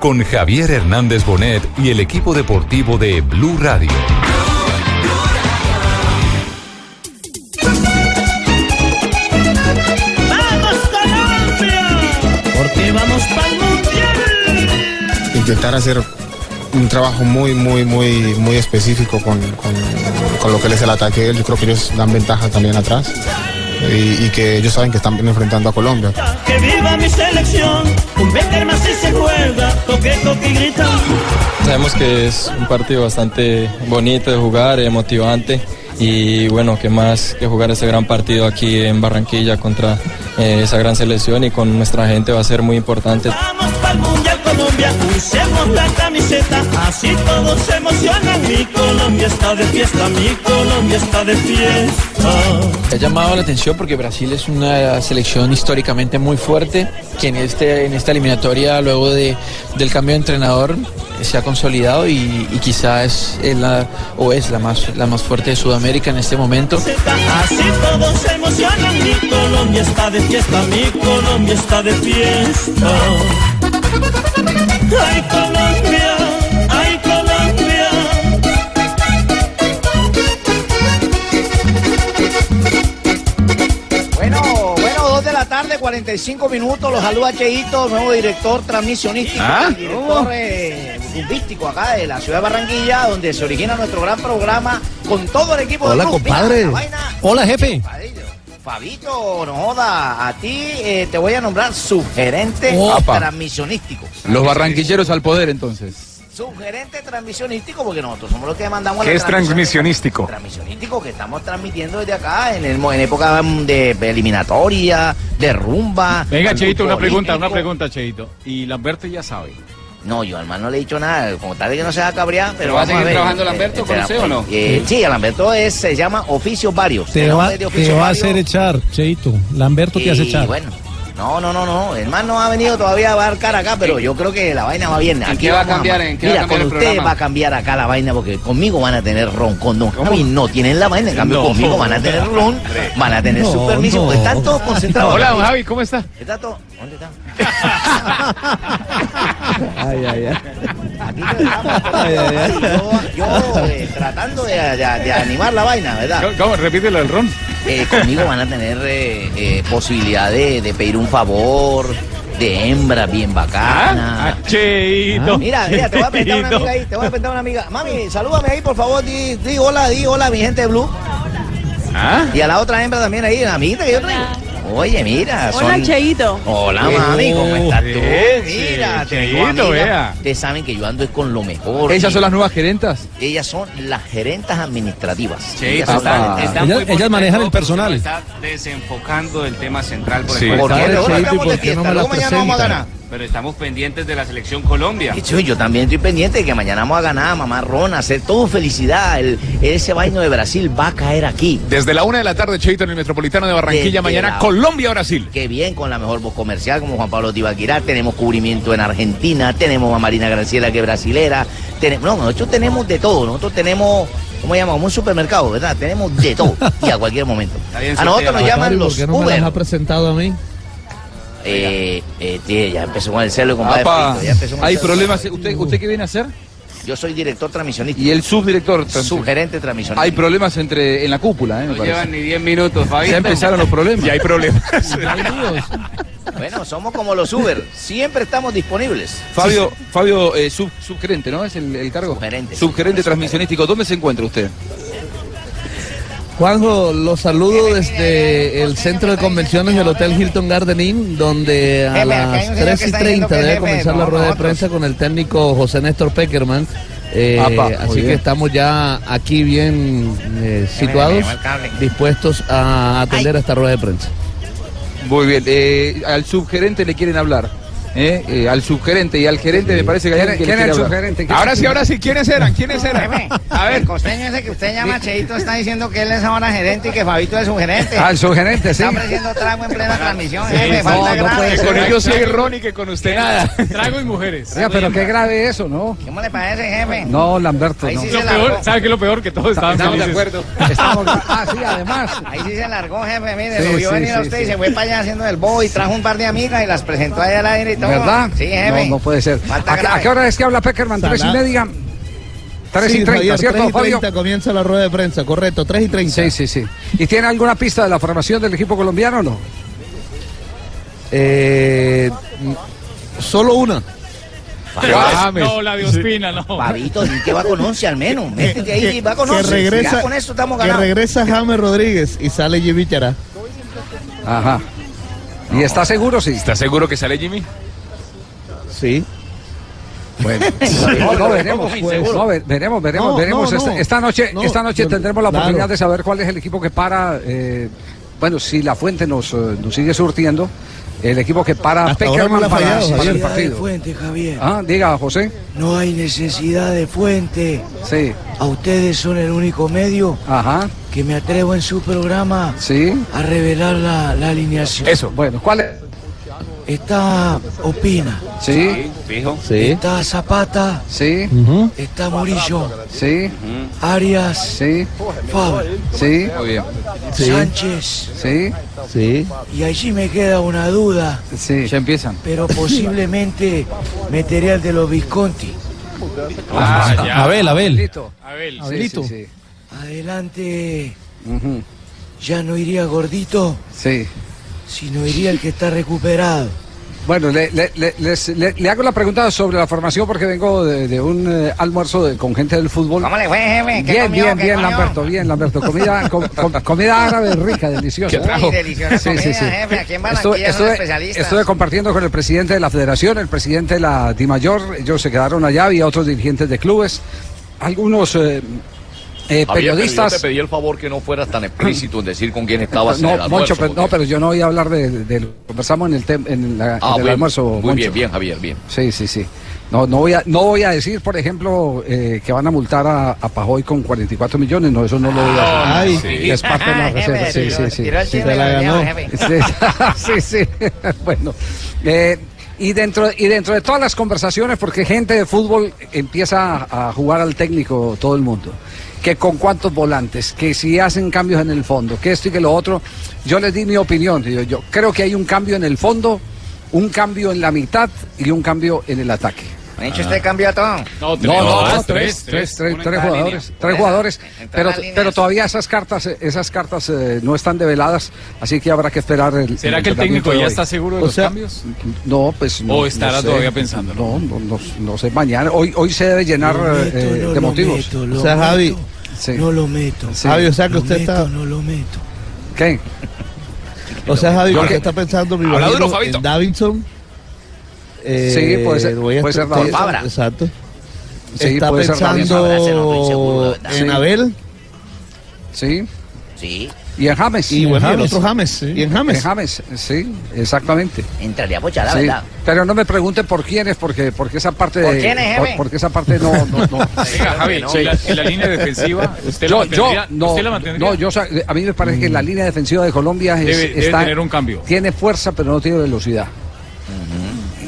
con Javier Hernández Bonet y el equipo deportivo de Blue Radio. ¡Vamos Colombia! Porque vamos para el mundial. intentar hacer un trabajo muy, muy, muy, muy específico con, con- con lo que es el ataque. Yo creo que ellos dan ventaja también atrás y, y que ellos saben que están enfrentando a Colombia. Que viva mi selección. Un Becker más si se juega. Toque, toque y grita. Sabemos que es un partido bastante bonito de jugar, eh, motivante y bueno, que más que jugar ese gran partido aquí en Barranquilla contra eh, esa gran selección y con nuestra gente va a ser muy importante. Vamos para el mundial Colombia. Usemos la camiseta. Así todos se emocionan. Mi Colombia está de fiesta. Mi Colombia está de fiesta. Ha llamado la atención porque Brasil es una selección históricamente muy fuerte, que en, este, en esta eliminatoria, luego de, del cambio de entrenador, se ha consolidado y, y quizá es la, o es la más, la más fuerte de Sudamérica en este momento. Así todos se emocionan. Mi Colombia está de fiesta. Mi Colombia está de fiesta. Ay Colombia, ay Colombia. Bueno, bueno, dos de la tarde, 45 minutos. Los saluda Cheito, nuevo director transmisionístico ¿Ah? director eh, rumbístico acá de la ciudad de Barranquilla, donde se origina nuestro gran programa con todo el equipo Hola, de compadre. la vaina- Hola, jefe. Fabito, no joda, a ti eh, te voy a nombrar sugerente Opa. transmisionístico. Los barranquilleros al poder, entonces. Sugerente transmisionístico, porque nosotros somos los que mandamos ¿Qué la es transmisionístico? Transmisionístico que estamos transmitiendo desde acá en, el, en época de eliminatoria, de rumba. Venga, Cheito, una pregunta, una pregunta, Cheito. Y Lamberto ya sabe. No, yo al man no le he dicho nada, como tal de que no se va a cabrear, pero, ¿Pero va a seguir ver. trabajando Lamberto con usted o no? eh, sí, Lamberto es, se llama oficios varios. Te va, te a varios. hacer echar, Cheito. Lamberto te hace Y echar. bueno, no, no, no, no. El man no ha venido todavía a dar cara acá, pero yo creo que la vaina va bien. ¿En qué va a cambiar? ¿En qué va a Mira, cambiar con el ustedes programa? va a cambiar acá la vaina porque conmigo van a tener ron. Con don Javi no tienen la vaina. En cambio, No. conmigo van a tener ron, van a tener su No, permiso. no. porque Están todos concentrados. Hola, aquí. don Javi, ¿cómo está? Está todo. ¿Dónde está? Ay, ay, ay. Aquí estamos. Ay, ay, ay. Yo, yo, eh, tratando de, de- de animar la vaina, ¿verdad? ¿Cómo? Repítelo el ron. Eh, conmigo van a tener eh, eh, posibilidad de, de pedir un favor, de hembra bien bacana. Ah, Cheito. Mira, mira, te voy a presentar una amiga ahí, te voy a presentar una amiga. Mami, salúdame ahí, por favor, di, di hola, di hola mi gente de Blue. ¿Ah? Y a la otra hembra también ahí, la amiguita que yo traigo. Oye, mira, son... Hola, Cheito. Hola, mami, ¿cómo estás tú? Mira, tengo Cheito, vea. Ustedes saben que yo ando es con lo mejor. ¿Ellas y son las nuevas gerentas? Ellas son las gerentas administrativas. Cheito, Ellas son está- las- está Ellas, manejan el personal. Está desenfocando el tema central por Sí. el cual ¿Por qué? Ahora estamos ¿y de por no fiesta, me la luego mañana vamos a presenta? ganar. Pero estamos pendientes de la selección Colombia. Y sí, yo también estoy pendiente de que mañana vamos a ganar, mamá Rona, hacer todo felicidad. El, ese vaino de Brasil va a caer aquí. Desde la una de la tarde, Cheito, en el Metropolitano de Barranquilla. Desde Mañana, la- Colombia-Brasil. Qué bien, con la mejor voz comercial como Juan Pablo Tibaquirá. Tenemos cubrimiento en Argentina, tenemos a Marina Graciela que es brasilera. Tenemos, no, nosotros tenemos de todo. Nosotros tenemos, ¿cómo se llama? Como un supermercado, ¿verdad? Tenemos de todo y a cualquier momento. A nosotros nos llaman ¿Por los qué no me Uber. las ha presentado a mí? Eh, eh, tío, ya empezó con el celo, compadre. Apa, Frito, ya empezó con el ¿Hay celo. problemas? ¿Usted, ¿Usted qué viene a hacer? Yo soy director transmisionista. Y el subdirector. Subgerente transmisionista. Hay problemas entre en la cúpula, ¿eh? me No parece. llevan ni 10 minutos, Fabi. Ya empezaron los problemas. Ya hay problemas. Bueno, somos como los Uber. Siempre estamos disponibles. Fabio, Fabio eh, sub, subgerente, ¿no? ¿Es el, el cargo? Subgerente. Subgerente transmisionístico. ¿Dónde se encuentra usted? Juanjo, los saludo desde el centro de convenciones del Hotel Hilton Garden Inn, donde a hay las un señor 3 que y está diciendo 30 que es debe comenzar la rueda de prensa con el técnico José Néstor Peckerman. Eh, Apa, así que estamos ya aquí bien eh, situados, dispuestos a atender a esta rueda de prensa. Muy bien. eh, al subgerente le quieren hablar. ¿Eh? Eh, al subgerente y al gerente me parece que alguien que le quiere hablar. Ahora sí, ahora sí. ¿Quiénes eran? ¿Quiénes eran? Jefe, A ver. el costeño ese que usted llama Cheito está diciendo que él es ahora gerente y que Fabito es su gerente. Ah, el subgerente, sí. Está ofreciendo trago en plena transmisión, Sí, jefe. no, falta no grave. puede ser. Con ellos sí ron y que con usted nada. Trago y mujeres. Oiga, pero qué grave eso, ¿no? ¿Cómo le parece, jefe? No, Lamberto, Ahí no. sí Lo peor. ¿Sabe qué es lo peor? Que todos estaban Estamos de acuerdo. Estamos- ah, sí, además. Ahí sí se largó, jefe, mire, Sí, lo vio sí, venir a usted sí. y se fue para allá haciendo el bobo y trajo un par de amigas y las presentó allá al aire y todo. ¿Verdad? Sí, jefe. No, no puede ser. ¿A, a qué hora es que habla Peckerman? ¿Tres y media? Tres Sí, y treinta, Javier, ¿cierto, 3 y Fabio? 30 comienza la rueda de prensa, correcto, 3 y 30. Sí, sí, sí. ¿Y tiene alguna pista de la formación del equipo colombiano o no? Eh, solo una. James. No, la de Ospina, no. Fabito, di que va con 11 al menos. Métete ahí y va con que 11. regresa, ya con esto estamos que ganando. regresa James Rodríguez y sale Jimmy Chará. Ajá. ¿Y está seguro? Sí. ¿Estás seguro que sale Jimmy? Sí. Bueno, no, no, veremos, Pues, no, veremos, veremos, No, veremos. no, Esta, no. esta noche, No, esta noche yo- tendremos la claro. oportunidad de saber cuál es el equipo que para. eh, bueno, si la fuente nos, eh, nos sigue surtiendo, el equipo que para Peckerman para, fallado, para el partido. fuente, Javier. Ah, diga, José. No hay necesidad de fuente. Sí, A ustedes son el único medio ajá, que me atrevo en su programa sí. a revelar la, la alineación. Eso, bueno, ¿cuál es? Está Opina, Sí, Fijo. Sí. está Zapata, sí, está Murillo, sí, Arias, sí, Fabra, sí, Muy bien. Sí. Sánchez. sí, Sí. Y allí me queda una duda, sí. Ya empiezan. pero posiblemente meteré al de los Visconti. Ah, ya. Abel, Abel. Listo. Abel. Sí, sí, sí. Adelante, ya no iría gordito, sí. Sino iría el que está recuperado. Bueno, le, le- le- les- le- le hago la pregunta sobre la formación porque vengo de, de un eh, almuerzo de- con gente del fútbol. ¿Cómo le fue, jefe? ¿Qué Bien, comió? bien, ¿Qué bien, comió? Lamberto, bien, Lamberto. Comida, com- com- comida árabe rica, deliciosa. ¿Qué trajo? Uy, deliciosa comida, jefe. Aquí en Barranquilla Estuve, son estuve- especialistas. estuve compartiendo con el presidente de la federación, el presidente de la DIMAYOR, ellos se quedaron allá, había otros dirigentes de clubes, algunos eh, eh, periodistas. Yo te pedí el favor que no fueras tan explícito en decir con quién estabas en el No, almuerzo. Moncho, pero, porque- no, pero yo no voy a hablar de, de- de- conversamos en el, tem- en la- Ah, en el bien, almuerzo. Muy Moncho. bien, bien, Javier, bien. Sí, sí, sí. No, no voy a, no voy a decir, por ejemplo, eh, que van a multar a, a Pajoy con 44 millones. No, eso no lo voy a Ay, decir. Es parte de la reserva. Sí, sí, sí. el Sí, se la ganó. Sí, sí, sí. Bueno, eh, y dentro y dentro de todas las conversaciones, porque gente de fútbol empieza a, a jugar al técnico todo el mundo, que con cuántos volantes, que si hacen cambios en el fondo, que esto y que lo otro, yo les di mi opinión. Yo, yo creo que hay un cambio en el fondo, un cambio en la mitad y un cambio en el ataque. ¿Me ha dicho usted cambió todo? No, No, no, no, tres, tres, tres, tres, tres jugadores, tres jugadores, pero, pero todavía esas cartas, esas cartas eh, no están develadas, así que habrá que esperar el. ¿Será que el técnico ya está seguro de O los sea, cambios? No, pues no. ¿O estará no sé. todavía pensando? No, no, no, no sé, mañana, hoy, hoy se debe llenar eh, meto, eh, no de motivos. meto, lo O sea, Javi, meto, Sí. No lo meto. Sí. Javi, o sea que Lo usted meto, está. no lo meto. ¿Qué? O sea, Javi, que- está pensando, me Habla imagino, duro, Fabito. en Davinson. Eh, Sí, puede ser- voy a puede ser Davinson. Fabra. Exacto. Sí, está puede ser pensando Fabra, seguro, ¿verdad? en Sí. Abel Sí. Sí, Y en James. y bueno, y el James. otro James. Y en James. En James, sí, exactamente. entraría pochada, Sí, ¿verdad? Pero no me pregunten por quiénes, porque, porque esa parte ¿Por de- quiénes, jefe? por- porque esa parte no, no, no. Venga, Javi, no. en, la, en la línea defensiva, ¿usted yo, la yo, no, ¿Usted la mantendría? no, yo, a mí me parece que la línea defensiva de Colombia es- Debe- debe está, tener un cambio. Tiene fuerza, pero no tiene velocidad.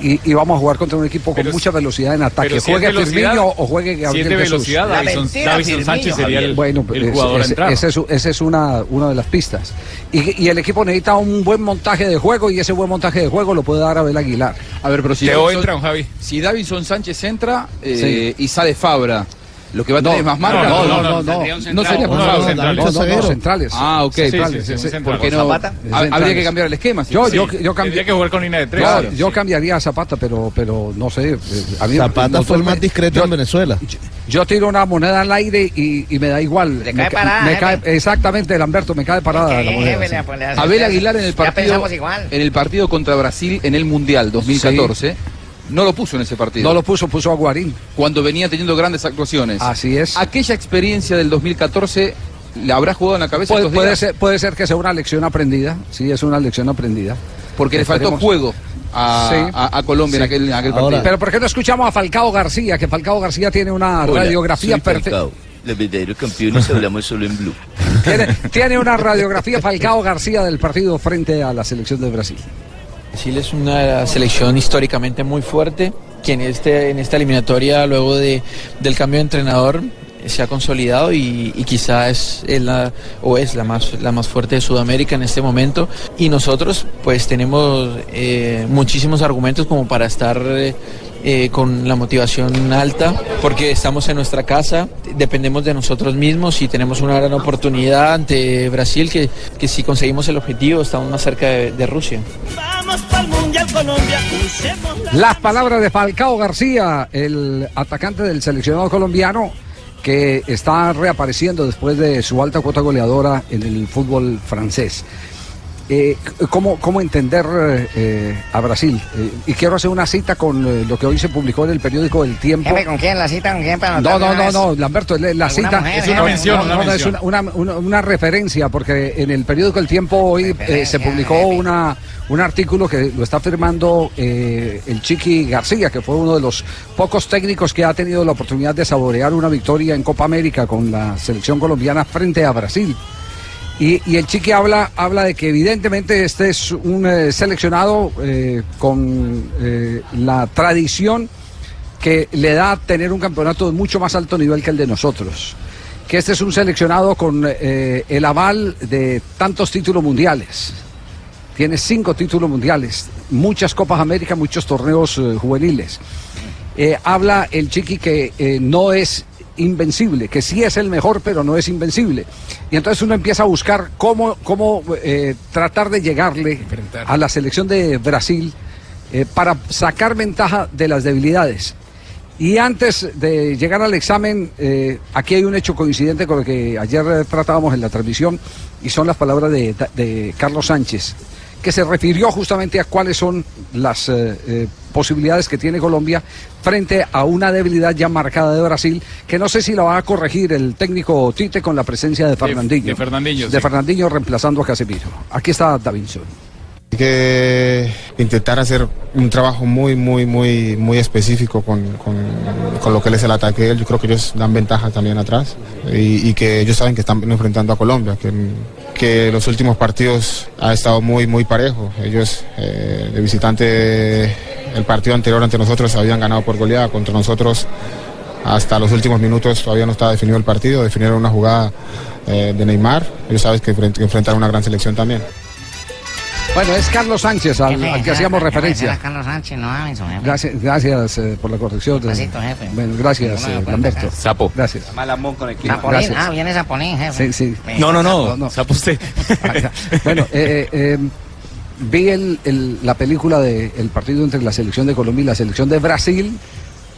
Y, y vamos a jugar contra un equipo con Pero mucha velocidad en ataque. si es juegue Firmino o juegue si Gabriel es de Jesús. velocidad, Davison- Davison Sánchez sería el- bueno, el ese- jugador a ese- entrar. Esa es, ese es una, una de las pistas. Y, y el equipo necesita un buen montaje de juego y ese buen montaje de juego lo puede dar Abel Aguilar. A ver, pero si Teo Davinson- entra, Javi. Si Davinson Sánchez entra eh, y sale Fabra, lo que va a tener es más marca. no, no, no, no. No sería por No, no, Fabra. no, centrales. No, no, no, centrales. Ah, ok. Centrales, sí, sí, ¿Por qué no? Zapata. Habría que cambiar el esquema. Yo, yo, yo Tendría que jugar con línea de tres. Yo, cambiaría a Zapata, pero, pero no sé. eh, A mí, Zapata fue el más discreto yo- en Venezuela. Yo tiro una moneda al aire y, y me da igual. Le me, cae ca- parada, me cae- exactamente, Lamberto, me cae parada la moneda. Abel Aguilar en el Ya partido pensamos igual. en el partido contra Brasil en el Mundial 2014 no lo puso en ese partido. No lo puso, puso a Guarín. Cuando venía teniendo grandes actuaciones. Así es. Aquella experiencia del 2014 le habrá jugado en la cabeza Puede, puede días? ser, puede ser que sea una lección aprendida. Sí, es una lección aprendida. Porque le faltó juego a, Sí. a- a Colombia en aquel, en aquel Ahora, partido. Pero ¿por qué no escuchamos a Falcao García? Que Falcao García tiene una Hola, radiografía perfecta. Los verdaderos campeones hablamos solo en blue. Tiene, tiene una radiografía Falcao García del partido frente a la selección de Brasil. Brasil es una selección históricamente muy fuerte, que en, este, en esta eliminatoria, luego de, del cambio de entrenador, se ha consolidado y, y quizá es, la, o es la más, la más fuerte de Sudamérica en este momento. Y nosotros pues tenemos eh, muchísimos argumentos como para estar eh, eh, con la motivación alta, porque estamos en nuestra casa, dependemos de nosotros mismos y tenemos una gran oportunidad ante Brasil que, que si conseguimos el objetivo estamos más cerca de- de Rusia. Vamos para el Mundial Colombia, usemos la... Las palabras de Falcao García, el atacante del seleccionado colombiano, que está reapareciendo después de su alta cuota goleadora en el fútbol francés. Eh, ¿cómo, ¿Cómo entender eh, a Brasil? Eh, y quiero hacer una cita con eh, lo que hoy se publicó en el periódico El Tiempo. Jefe, ¿con quién? ¿La cita con quién? Para No, no, una no, no, Lamberto, la- la ¿Alguna cita mujer, es una mención, No, no, es una, una- una- una referencia, porque en el periódico El Tiempo hoy eh, se publicó una, un artículo que lo está firmando eh, el Chiqui García, que fue uno de los pocos técnicos que ha tenido la oportunidad de saborear una victoria en Copa América con la selección colombiana frente a Brasil. Y, el Chiqui habla, habla de que evidentemente este es un eh, seleccionado eh, con eh, la tradición que le da tener un campeonato de mucho más alto nivel que el de nosotros. Que este es un seleccionado con el aval de tantos títulos mundiales. Tiene cinco títulos mundiales, muchas Copas América, muchos torneos juveniles. Habla el Chiqui que no es invencible, que sí es el mejor, pero no es invencible. Y entonces uno empieza a buscar cómo, cómo eh, tratar de llegarle a la selección de Brasil eh, para sacar ventaja de las debilidades. Y antes de llegar al examen, eh, aquí hay un hecho coincidente con lo que ayer tratábamos en la transmisión, y son las palabras de, de Carlos Sánchez, que se refirió justamente a cuáles son las posibilidades que tiene Colombia frente a una debilidad ya marcada de Brasil, que no sé si la va a corregir el técnico Tite con la presencia de Fernandinho. de Fernandinho, De sí. Fernandinho reemplazando a Casemiro. Aquí está Davinson. Hay que intentar hacer un trabajo muy, muy, muy, muy específico con, con- con lo que es el ataque. Yo creo que ellos dan ventaja también atrás y, y que ellos saben que están enfrentando a Colombia, que, que los últimos partidos ha estado muy, muy parejo. Ellos eh, de visitante, el partido anterior ante nosotros habían ganado por goleada, contra nosotros hasta los últimos minutos todavía no estaba definido el partido, definieron una jugada eh, de Neymar. Ellos saben que, enfrent- que enfrentan una gran selección también. Bueno, es Carlos Sánchez al, Jefe, al que hacíamos jefe, referencia. jefe, Carlos Sánchez, no jefe. Gracias, gracias eh, por la corrección. Pasito, jefe. Bueno, gracias, eh, lo Lamberto. Sapo. Gracias. Malamón con equipo. Zapolín, Gracias. ah, viene Zapolín, jefe. Sí, sí. No, no, No, no. no. Sapo usted. Bueno, eh, eh, eh, vi el- el- la película del partido entre la selección de Colombia y la selección de Brasil,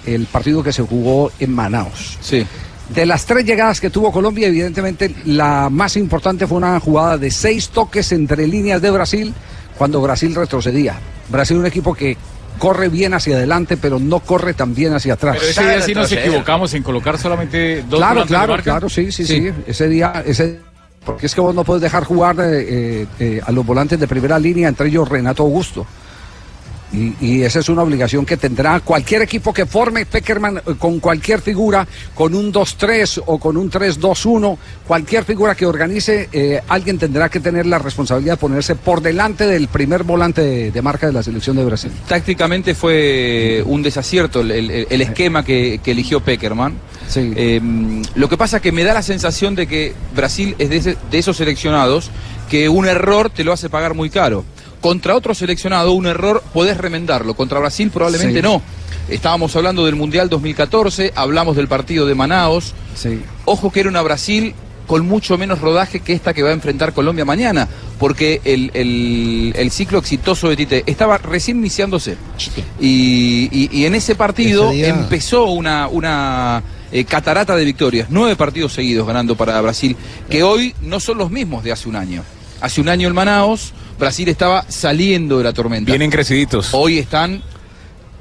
el partido que se jugó en Manaus. Sí. De las tres llegadas que tuvo Colombia, evidentemente la más importante fue una jugada de seis toques entre líneas de Brasil cuando Brasil retrocedía. Brasil un equipo que corre bien hacia adelante, pero no corre tan bien hacia atrás. Pero ese día sí nos equivocamos en colocar solamente dos Claro, de claro, marca. claro, sí, sí, sí, Ese día, ese, porque es que vos no puedes dejar jugar eh, eh, eh, a los volantes de primera línea, entre ellos Renato Augusto. Y, y esa es una obligación que tendrá cualquier equipo que forme Peckerman eh, con cualquier figura, con un 2-3 o con un 3-2-1, cualquier figura que organice, eh, alguien tendrá que tener la responsabilidad de ponerse por delante del primer volante de, de marca de la selección de Brasil. Tácticamente fue un desacierto el, el- el esquema que, que eligió Peckerman. Eh, lo que pasa es que me da la sensación de que Brasil es de, ese- de esos seleccionados que un error te lo hace pagar muy caro. Contra otro seleccionado, un error podés remendarlo. Contra Brasil probablemente Sí. no. Estábamos hablando del Mundial 2014, hablamos del partido de Manaos. Ojo que era una Brasil con mucho menos rodaje que esta que va a enfrentar Colombia mañana, porque el, el- el ciclo exitoso de Tite estaba recién iniciándose. Y, y- y en ese partido Ese empezó una, una eh, catarata de victorias, nueve partidos seguidos ganando para Brasil, que hoy no son los mismos de hace un año. Hace un año en Manaos, Brasil estaba saliendo de la tormenta. Vienen creciditos. Hoy están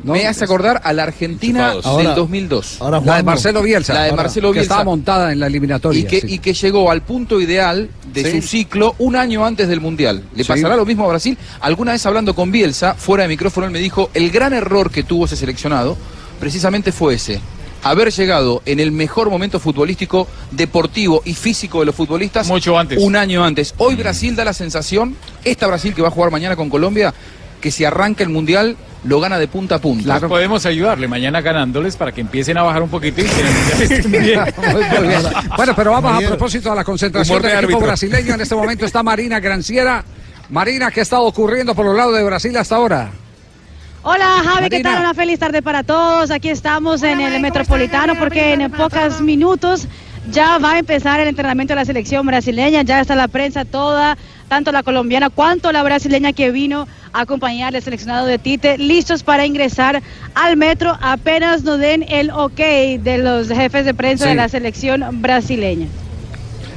Me hace acordar a la Argentina del Ahora- 2002. ahora La de Marcelo Bielsa. La de Ahora, Marcelo que Bielsa. estaba montada en la eliminatoria, Y que, sí. y que llegó al punto ideal de Sí. su ciclo un año antes del Mundial. ¿Le Sí. pasará lo mismo a Brasil? Alguna vez hablando con Bielsa, fuera de micrófono, él me dijo, el gran error que tuvo ese seleccionado precisamente fue ese. Haber llegado en el mejor momento futbolístico, deportivo y físico de los futbolistas Mucho antes. un año antes. Hoy Brasil da la sensación, esta Brasil que va a jugar mañana con Colombia, que si arranca el Mundial lo gana de punta a punta. Pues podemos ayudarle mañana ganándoles para que empiecen a bajar un poquito y. Bueno, pero vamos a propósito a la concentración del equipo brasileño. En este momento está Marina Granciera. Marina, ¿qué está ocurriendo por los lados de Brasil hasta ahora? Hola Javi, ¿qué tal? Una feliz tarde para todos. Aquí estamos en el Metropolitano porque en pocos minutos ya va a empezar el entrenamiento de la selección brasileña. Ya está la prensa toda, tanto la colombiana cuanto la brasileña que vino a acompañar al seleccionado de Tite, listos para ingresar al metro apenas nos den el ok de los jefes de prensa Sí. de la selección brasileña.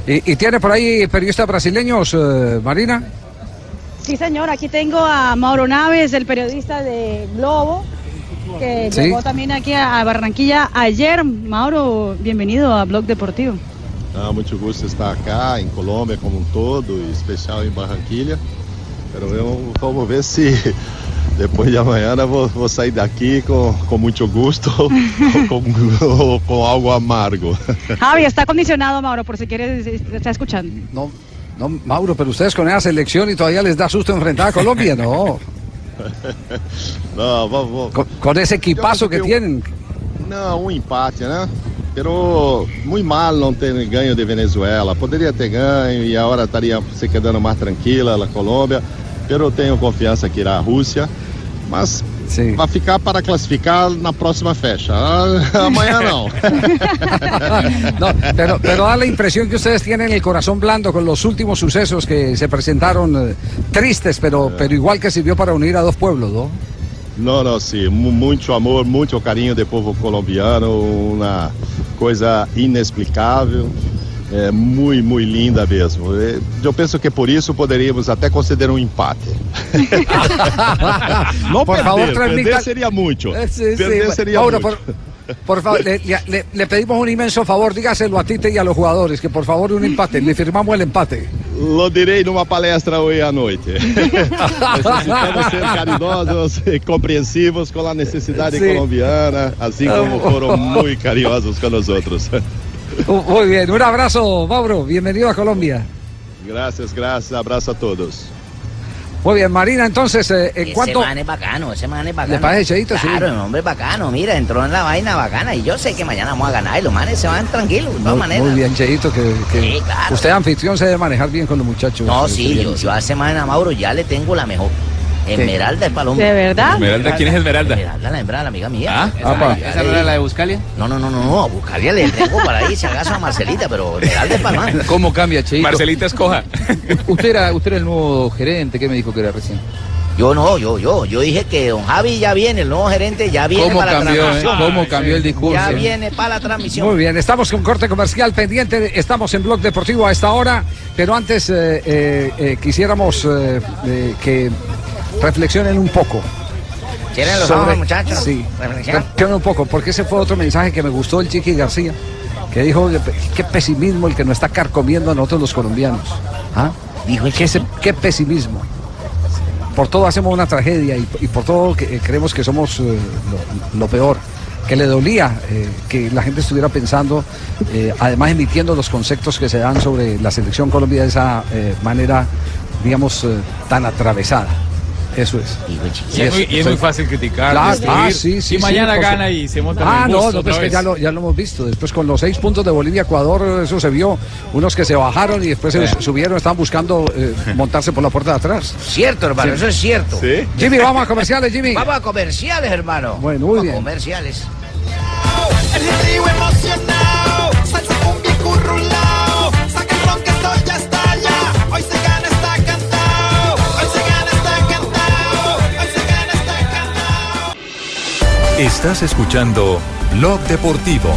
¿Y, y tiene por ahí periodistas brasileños, eh, Marina? Sí, señor, aquí tengo a Mauro Naves, el periodista de Globo, que Sí. llegó también aquí a Barranquilla ayer. Mauro, bienvenido a Blog Deportivo. Ah, muito gusto estar acá, em Colômbia como um todo, e especial em Barranquilha. Pero vamos, vamos ver se depois de amanhã vou, vou sair daqui com, com muito gosto ou com, ou com algo amargo. Javi, está acondicionado, Mauro, por si quieres, está escuchando. No, no, Mauro, pero ustedes con esa selección y todavía les da susto enfrentar a Colombia, no. Vamos, vamos. Con, con ese equipazo que tienen. Não, um empate, né? Pero muito mal não ter ganho de Venezuela. Poderia ter ganho e a hora estaria se quedando mais tranquila a Colômbia. Pero tenho confiança que irá a Rússia. Mas vai ficar para classificar na próxima fecha. Ah, Amanhã não. No, pero, pero da la impresión que ustedes tienen el corazón blando con los últimos sucesos que se presentaron eh, tristes, pero, pero igual que sirvió para unir a dos pueblos, ¿no? Não, não, sim. Mu- Muito amor, muito carinho do povo colombiano. Uma coisa inexplicável. É muito, muito linda mesmo. É, Eu penso que por isso poderíamos até considerar um empate. Não Por perder, favor, perder transmita- seria muito. Eh, sí, sí. Perder seria Mauro, muito. por, por favor, le, le- le- pedimos un inmenso favor, dígaselo a Tite y a los jugadores, que por favor un empate, le firmamos el empate. Lo direi numa palestra hoje à noite. Necessitamos ser caridosos e compreensivos com a necessidade Sim. colombiana, assim como foram muito carinhosos com nós outros. Uh, Muy bien, un abrazo, Mauro, bienvenido a Colombia. Gracias, gracias, abraço a todos. Muy bien, Marina, entonces, eh, ¿en Ese cuánto? man es bacano, ese man es bacano. ¿Le parece, Cheito? Sí. Claro, el hombre es bacano, mira, entró en la vaina bacana y yo sé que mañana vamos a ganar y los manes se van tranquilos, de todas Muy, maneras. muy bien, Cheito, que, que Sí, claro. usted anfitrión se debe manejar bien con los muchachos. No, eh, sí, yo, yo a ese man a Mauro ya le tengo la mejor. Esmeralda es paloma. ¿De verdad? Esmeralda, ¿quién es Esmeralda? Esmeralda, la hembra, la amiga mía. Ah, Esa apa. ya ¿Esa no era la de Buscalia? No, no, no, no, no, a Buscalia le tengo para ahí, si acaso a Marcelita, pero Esmeralda es paloma. ¿Cómo cambia, Cheito? Marcelita Escoja. Usted era, usted era el nuevo gerente, ¿qué me dijo que era recién? Yo no, yo, yo, yo dije que don Javi ya viene, el nuevo gerente ya viene ¿Cómo para cambió, la eh? transmisión. ¿Cómo cambió el discurso? Ya viene para la transmisión. Muy bien, estamos con corte comercial pendiente, estamos en Blog Deportivo a esta hora, pero antes eh, eh, eh, quisiéramos eh, eh, que reflexionen un poco. ¿Tienen los sobre- ojos, muchachos? Sí, Reflexionen. reflexionen un poco, porque ese fue otro mensaje que me gustó el Chiqui García, que dijo qué pesimismo el que nos está carcomiendo a nosotros los colombianos. ¿Ah? Dijo ¿Qué, ese- qué pesimismo. Por todo hacemos una tragedia y, y por todo que- eh, creemos que somos eh, lo, lo peor. Que le dolía eh, que la gente estuviera pensando, además emitiendo los conceptos que se dan sobre la selección Colombia de esa manera, digamos, tan atravesada. Eso es. Y es, muy, y es muy fácil criticar. Claro, ah, sí, sí, y mañana sí, gana y se monta Ah, en el no, no, pues que vez. ya lo, ya lo hemos visto. Después con los seis puntos de Bolivia-Ecuador, eso se vio. Unos que se bajaron y después se subieron, estaban buscando eh, montarse por la puerta de atrás. Cierto, hermano, Sí. eso es cierto. Jimmy, vamos a comerciales, Jimmy. Vamos a comerciales, hermano. Bueno, muy Vamos bien. A comerciales. Estás escuchando Blog Deportivo.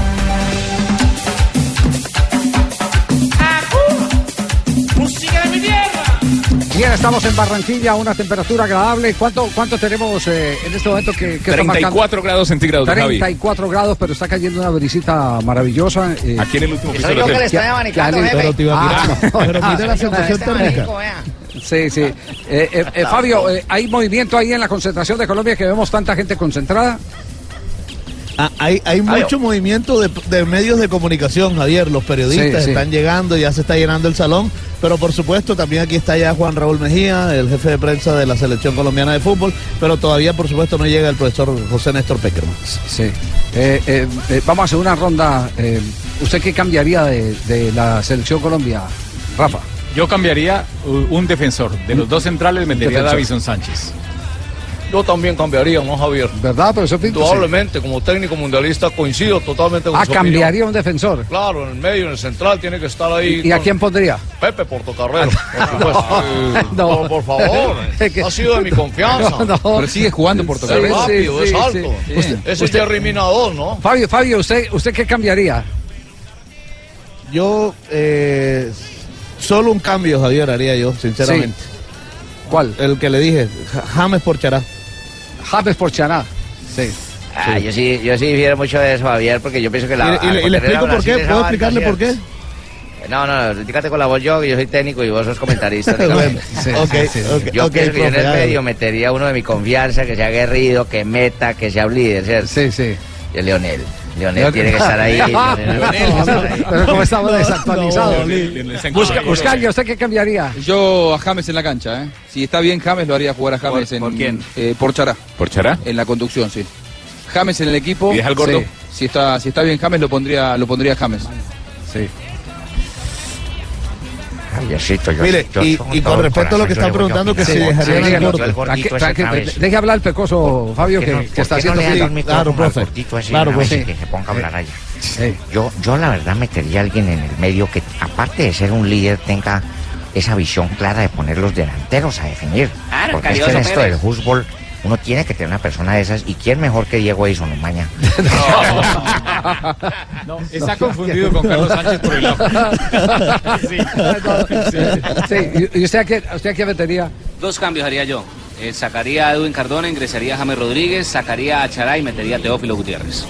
Bien, estamos en Barranquilla, una temperatura agradable. ¿Cuánto, cuánto tenemos eh, en este momento que, que está 34 marcando? grados centígrados, don Javi. 34 grados, pero está cayendo una brisita maravillosa. eh. Aquí en el último piso que le abanicando, jefe. pero te iba a Ah, ah, la sí, sensación térmica. Sí, sí. Eh, eh, eh, Fabio, eh, ¿hay movimiento ahí en la concentración de Colombia que vemos tanta gente concentrada? Ah, hay hay mucho movimiento de, de medios de comunicación, Javier. Los periodistas Sí, sí. están llegando, ya se está llenando el salón. Pero por supuesto, también aquí está ya Juan Raúl Mejía, el jefe de prensa de la selección colombiana de fútbol. Pero todavía, por supuesto, no llega el profesor José Néstor Peckerman. Sí. Eh, eh, eh, vamos a hacer una ronda. eh, ¿Usted qué cambiaría de, de la selección Colombia, Rafa? Yo cambiaría uh, un defensor. De los dos centrales metería a. Davison Sánchez. Yo también cambiaría, ¿no, Javier? ¿Verdad, profesor Pinto? Indudablemente, como técnico mundialista coincido totalmente con Ah, su cambiaría opinión. un defensor. Claro, en el medio, en el central, tiene que estar ahí. ¿Y a quién pondría? Pepe Portocarrero, por supuesto. No. Por favor, ha sido de mi confianza. No, no. Pero sigue jugando Es Portocarrero. rápido, Sí, es sí, alto. sí. Usted- Ese es Jerry Mina 2, ¿no? Fabio, Fabio, ¿usted, usted qué cambiaría? Yo, eh, solo un cambio, Javier, haría yo, sinceramente. ¿Cuál? El que le dije, Ja- James por Chará. James por Chará. Sí. Ah, yo sí, yo sí difiero mucho de eso, Javier, porque yo pienso que la. y, le- y le explico por qué. ¿Puedo explicarle por qué? No, no, no, con la voz yo, que yo soy técnico y vos sos comentarista. Bueno, sí, Ok, sí, sí. ok, Yo ok, pienso que yo en el medio metería uno de mi confianza, que sea aguerrido, que meta, que sea un líder, ¿cierto? Sí, sí. Y el Leonel. Leonel tiene que estar ahí. Leonel tiene que estar ahí. Pero como estamos desactualizados. Busca- Buscalia, ¿usted qué cambiaría? Yo a James en la cancha, ¿eh? Si está bien James, lo haría jugar a James en. por quién? eh, por Chará. ¿Por Chará? En la conducción, sí. James en el equipo. ¿Y deja al gordo? Sí. Si está, si está bien James, lo pondría, lo pondría James. Sí. Javiercito, yo- Mire, yo y, con y con respecto a lo que están preguntando, que si dejarían gordo. el vez. deje hablar el pecoso, Fabio, ¿Por qué que, está haciendo Claro, profe. Claro, profe. que se ponga a hablar allá? Sí. Yo, yo la verdad metería a alguien en el medio que, aparte de ser un líder, tenga esa visión clara de poner los delanteros a definir. Claro, Porque es que Carioso en esto Pérez. del fútbol uno tiene que tener una persona de esas. ¿Y quién mejor que Diego Edison Umaña? No, está confundido con Carlos Sánchez por el lado. Sí. Sí, ¿y usted a qué, usted qué metería? Dos cambios haría yo. Eh, sacaría a Edwin Cardona, ingresaría a James Rodríguez, sacaría a Chará y metería a Teófilo Gutiérrez.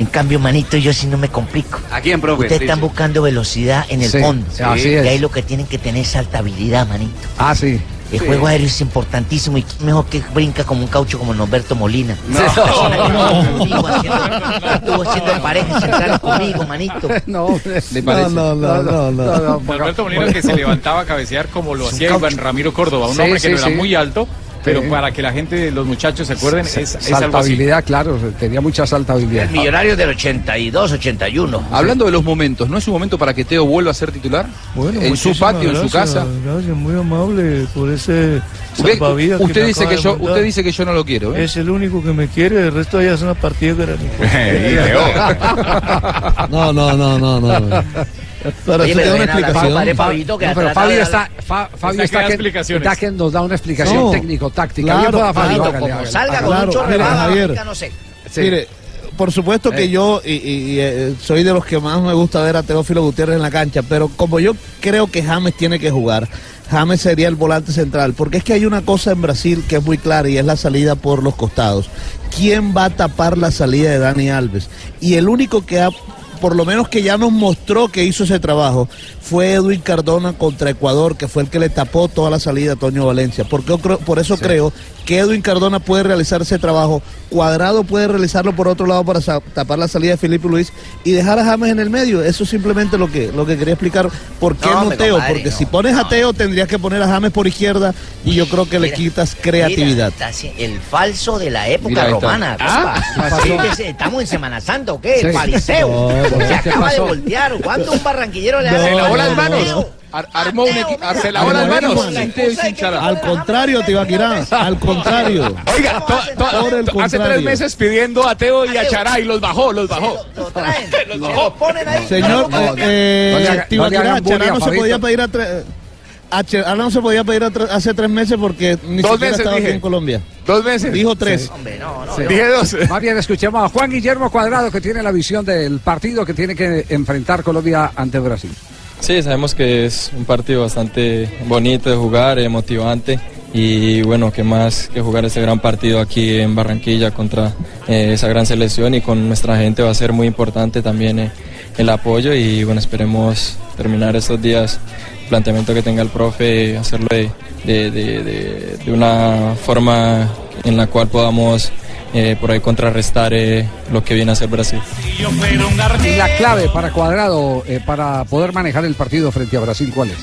En cambio, manito, yo sí no me complico. ¿A quién, profe? Ustedes están buscando velocidad en el Sí, fondo. sí, así y es. ahí lo que tienen que tener es saltabilidad, manito. Ah, sí. El Sí. juego aéreo es importantísimo y mejor que brinca como un caucho como Norberto Molina. No. Haciendo- Estuvo haciendo parejas centrales conmigo, manito. No, ¿Le parece? No, no, no, no, no. Norberto Molina que se levantaba a cabecear como lo hacía Iván Ramiro Córdoba, un Sí, hombre que sí, no era sí. muy alto, pero Sí. para que la gente, los muchachos se acuerden, es, es algo así. Saltabilidad, claro, tenía mucha saltabilidad. Millonarios del 82, 81. Hablando de los momentos, ¿no es un momento para que Teo vuelva a ser titular? Bueno, en su patio, en su gracias, casa. Gracias, muy amable por ese Usted, salvavidas usted dice que yo, usted dice que yo no lo quiero, ¿eh? Es el único que me quiere, el resto ya es una partida de No, no, no, no, no. Pero Oye, eso pero una explicación. compadre Fabito, que No, pero Fabio está, Fa- Fabio Está que está que nos da una explicación No. técnico-táctica. Claro, Bien pueda Fabio, claro, hágale, como hágale. salga con Claro, mire, rebaba, Javier. no sé. Sí. Mire, por supuesto que Eh. yo y, y- y, eh, soy de los que más me gusta ver a Teófilo Gutiérrez en la cancha, pero como yo creo que James tiene que jugar, James sería el volante central, porque es que hay una cosa en Brasil que es muy clara y es la salida por los costados. ¿Quién va a tapar la salida de Dani Alves? Y el único que ha por lo menos que ya nos mostró que hizo ese trabajo, fue Edwin Cardona contra Ecuador, que fue el que le tapó toda la salida a Toño Valencia. Porque por eso creo que Edwin Cardona puede realizar ese trabajo, Cuadrado puede realizarlo por otro lado para tapar la salida de Felipe Luis y dejar a James en el medio. Eso es simplemente lo que, lo que quería explicar. ¿Por qué No, no, Teo? compadre, Porque no. si pones a Teo tendrías que poner a James por izquierda y yo creo que le quitas creatividad. Mira, el falso de la época Mira, romana. Ah, compa. ¿qué Sí, Estamos en Semana Santa, ¿o qué? Sí. El fariseo. No, Se ¿qué acaba de voltear. ¿Cuándo un barranquillero le No, hace las no, manos. Ar- armó un equipo. Se lavó las manos. Al contrario, Tibaquirá, al contrario. Oiga, to- to- Por el to- hace tres meses pidiendo a Teo y a Chará y los bajó, los bajó. Lo traen, se lo ponen ahí. Señor, eh, Tibaquirá, Chará a no se podía pedir a tres. No se podía pedir hace tres meses porque ni Dos siquiera meses, estaba aquí dije. en Colombia. Dos meses. Dijo tres. Hombre, no, no. Sí. Dije dos. Más bien escuchemos a Juan Guillermo Cuadrado que tiene la visión del partido que tiene que enfrentar Colombia ante Brasil. Sí, sabemos que es un partido bastante bonito de jugar, motivante y bueno, que más que jugar ese gran partido aquí en Barranquilla contra eh, esa gran selección y con nuestra gente va a ser muy importante también eh, el apoyo. Y bueno, esperemos terminar estos días, el planteamiento que tenga el profe, hacerlo de una forma en la cual podamos eh, por ahí contrarrestar eh, lo que viene a ser Brasil. Y la clave para Cuadrado, eh, para poder manejar el partido frente a Brasil, ¿cuál es?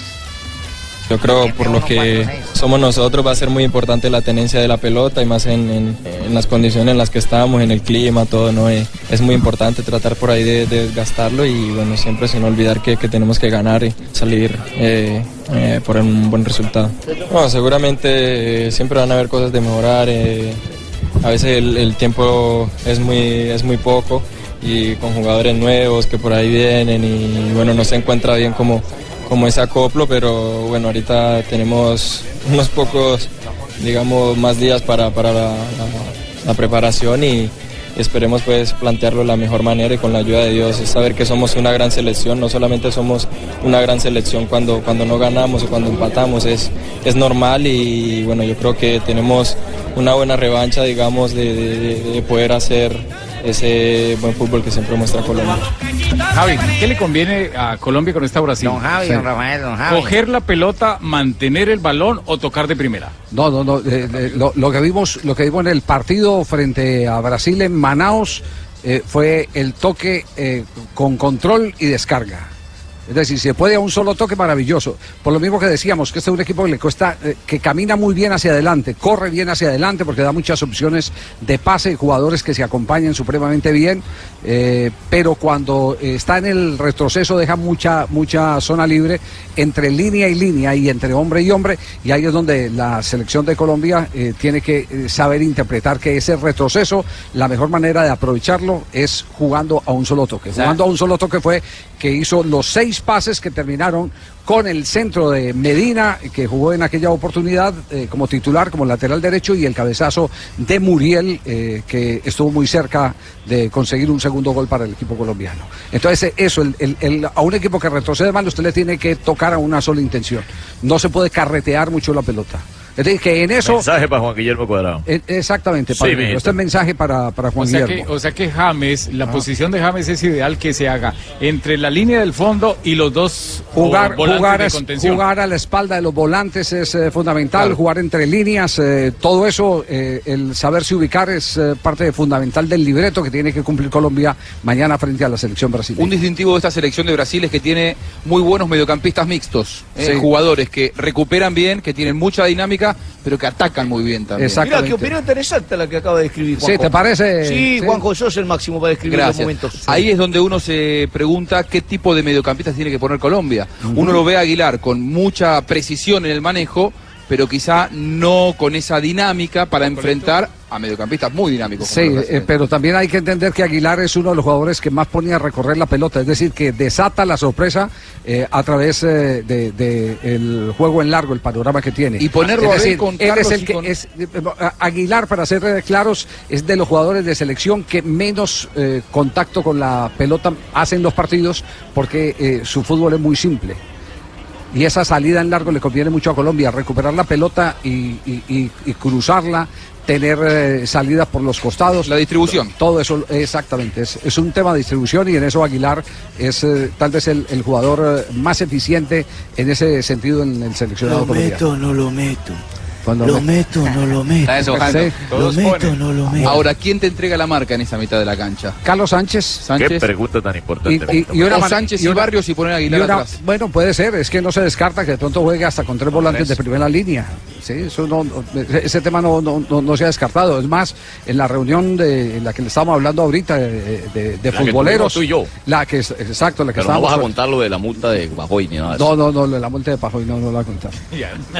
Yo creo por lo que somos nosotros va a ser muy importante la tenencia de la pelota y más en, en- en las condiciones en las que estamos, en el clima, todo, ¿no? Eh, es muy importante tratar por ahí de, de desgastarlo y bueno, siempre sin olvidar que, que tenemos que ganar y salir eh, eh, por un buen resultado. Bueno, seguramente eh, siempre van a haber cosas de mejorar, a veces el, tiempo es muy, es muy poco y con jugadores nuevos que por ahí vienen y bueno, no se encuentra bien como, como ese acoplo, pero bueno, ahorita tenemos unos pocos, digamos, más días para, para la preparación y esperemos pues plantearlo de la mejor manera y con la ayuda de Dios, es saber que somos una gran selección, no solamente somos una gran selección cuando, cuando no ganamos o cuando empatamos, es, es normal y bueno, yo creo que tenemos una buena revancha, digamos, de, de- de- de poder hacer ese buen fútbol que siempre muestra Colombia. Javi, ¿qué le conviene a Colombia con esta Brasil? Don Javi, don Rafael, don Javi. ¿Coger la pelota, mantener el balón o tocar de primera? No, no, no. eh, eh, lo, lo que vimos, lo que vimos en el partido frente a Brasil en Manaos eh, fue el toque eh, con control y descarga. Es decir, si se puede a un solo toque, maravilloso. Por lo mismo que decíamos, que este es un equipo que le cuesta, eh, que camina muy bien hacia adelante, corre bien hacia adelante, porque da muchas opciones de pase y jugadores que se acompañan supremamente bien, eh, pero cuando está en el retroceso deja mucha, mucha zona libre entre línea y línea y entre hombre y hombre, y ahí es donde la selección de Colombia eh, tiene que saber interpretar que ese retroceso, la mejor manera de aprovecharlo es jugando a un solo toque. Jugando a un solo toque fue que hizo los seis pases que terminaron con el centro de Medina, que jugó en aquella oportunidad eh, como titular, como lateral derecho, y el cabezazo de Muriel, eh, que estuvo muy cerca de conseguir un segundo gol para el equipo colombiano. Entonces, eh, eso, a un equipo que retrocede mal, usted le tiene que tocar a una sola intención. No se puede carretear mucho la pelota. Es decir, que en eso... Mensaje para Juan Guillermo Cuadrado. Eh, Exactamente, Sí, este es mensaje para, para Juan O sea, Guillermo. que, o sea que James, la posición de James es ideal que se haga entre la línea del fondo y los dos Jugar, jugar, de contención. jugar a la espalda de los volantes es eh, fundamental, Claro. jugar entre líneas, eh, todo eso, eh, el saberse ubicar es eh, parte fundamental del libreto que tiene que cumplir Colombia mañana frente a la selección brasileña. Un distintivo de esta selección de Brasil es que tiene muy buenos mediocampistas mixtos, eh, Sí. jugadores que recuperan bien, que tienen mucha dinámica, pero que atacan muy bien también. Mira, qué opinión interesante la que acaba de escribir Juanjo. Sí, ¿te parece? Sí, Sí. Juanjo, sos el máximo para describir los Gracias. momentos. Ahí es donde uno se pregunta qué tipo de mediocampistas tiene que poner Colombia. Uno lo ve a Aguilar con mucha precisión en el manejo, pero quizá no con esa dinámica para enfrentar a mediocampistas muy dinámicos. Sí, eh, pero también hay que entender que Aguilar es uno de los jugadores que más ponía a recorrer la pelota, es decir, que desata la sorpresa eh, a través eh, de, de el juego en largo, el panorama que tiene. Y ponerlo es decir, con él es el que con- es Aguilar, para ser claros, es de los jugadores de selección que menos contacto con la pelota hacen los partidos porque su fútbol es muy simple. Y esa salida en largo le conviene mucho a Colombia, recuperar la pelota y, y- y- y cruzarla, tener eh, salidas por los costados. La distribución. Todo eso, exactamente, es, es un tema de distribución y en eso Aguilar es eh, tal vez el, el jugador eh, más eficiente en ese sentido en el seleccionado Lo colombiano. meto, no lo meto. Cuando lo me- meto, no lo meto. Está deshojando. Sí. Lo meto, ponen. no lo meto. Ahora, ¿quién te entrega la marca en esa mitad de la cancha? Carlos Sánchez. Sánchez. Qué pregunta tan importante. Y- man- Sánchez y y, Barrios y poner a Aguilar Y una- atrás. Bueno, puede ser, es que no se descarta que de pronto juegue hasta con tres volantes de primera línea. Sí, eso no, ese tema no, no, no- no se ha descartado. Es más, en la reunión de en la que le estamos hablando ahorita de, de- de La que futboleros. tuvimos tú y yo. La que exacto, la que Pero no estábamos- vas a contar lo de la multa de Bajoy ni nada. No, no, no, la multa de Pajoy no, no la voy a contar.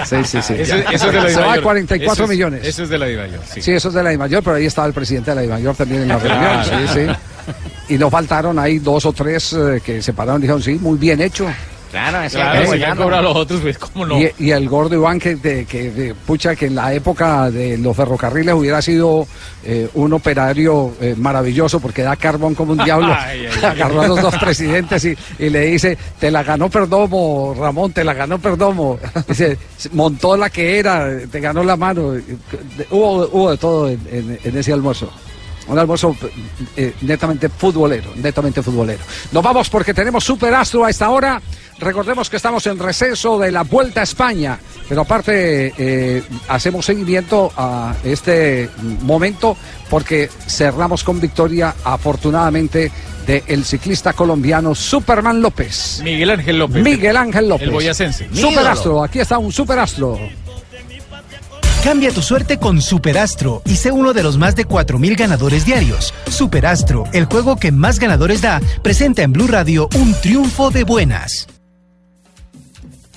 Sí, sí, sí. Eso, eso es de la Se va a Dimayor. 44 Eso es- millones. Eso es de la Dimayor, sí. Sí, eso es de la Mayor, pero ahí estaba el presidente de la Mayor también en la reunión. Sí, sí. Y no faltaron ahí dos o tres eh, que se pararon y dijeron, sí, muy bien hecho. Claro, Claro, es si le han colombiano. cobrado a los otros, pues cómo no. Y, y el gordo Iván que, de- que de- pucha que en la época de los ferrocarriles hubiera sido eh, un operario eh, maravilloso porque da carbón como un diablo. Ay, ay, ay. Agarró a los dos presidentes y, y le dice, te la ganó Perdomo, Ramón, te la ganó Perdomo. Dice, montó la que era, te ganó la mano. Hubo, hubo de todo en, en- en ese almuerzo. Un almuerzo eh, netamente futbolero, netamente futbolero. Nos vamos porque tenemos Super Astro a esta hora. Recordemos que estamos en receso de la Vuelta a España, pero aparte eh, hacemos seguimiento a este momento porque cerramos con victoria, afortunadamente, del ciclista colombiano Superman López. Miguel Ángel López. Miguel Ángel López. El boyacense. Super Astro, aquí está un Super Astro. Cambia tu suerte con Superastro y sé uno de los más de 4.000 ganadores diarios. Superastro, el juego que más ganadores da, presenta en Blue Radio un triunfo de buenas.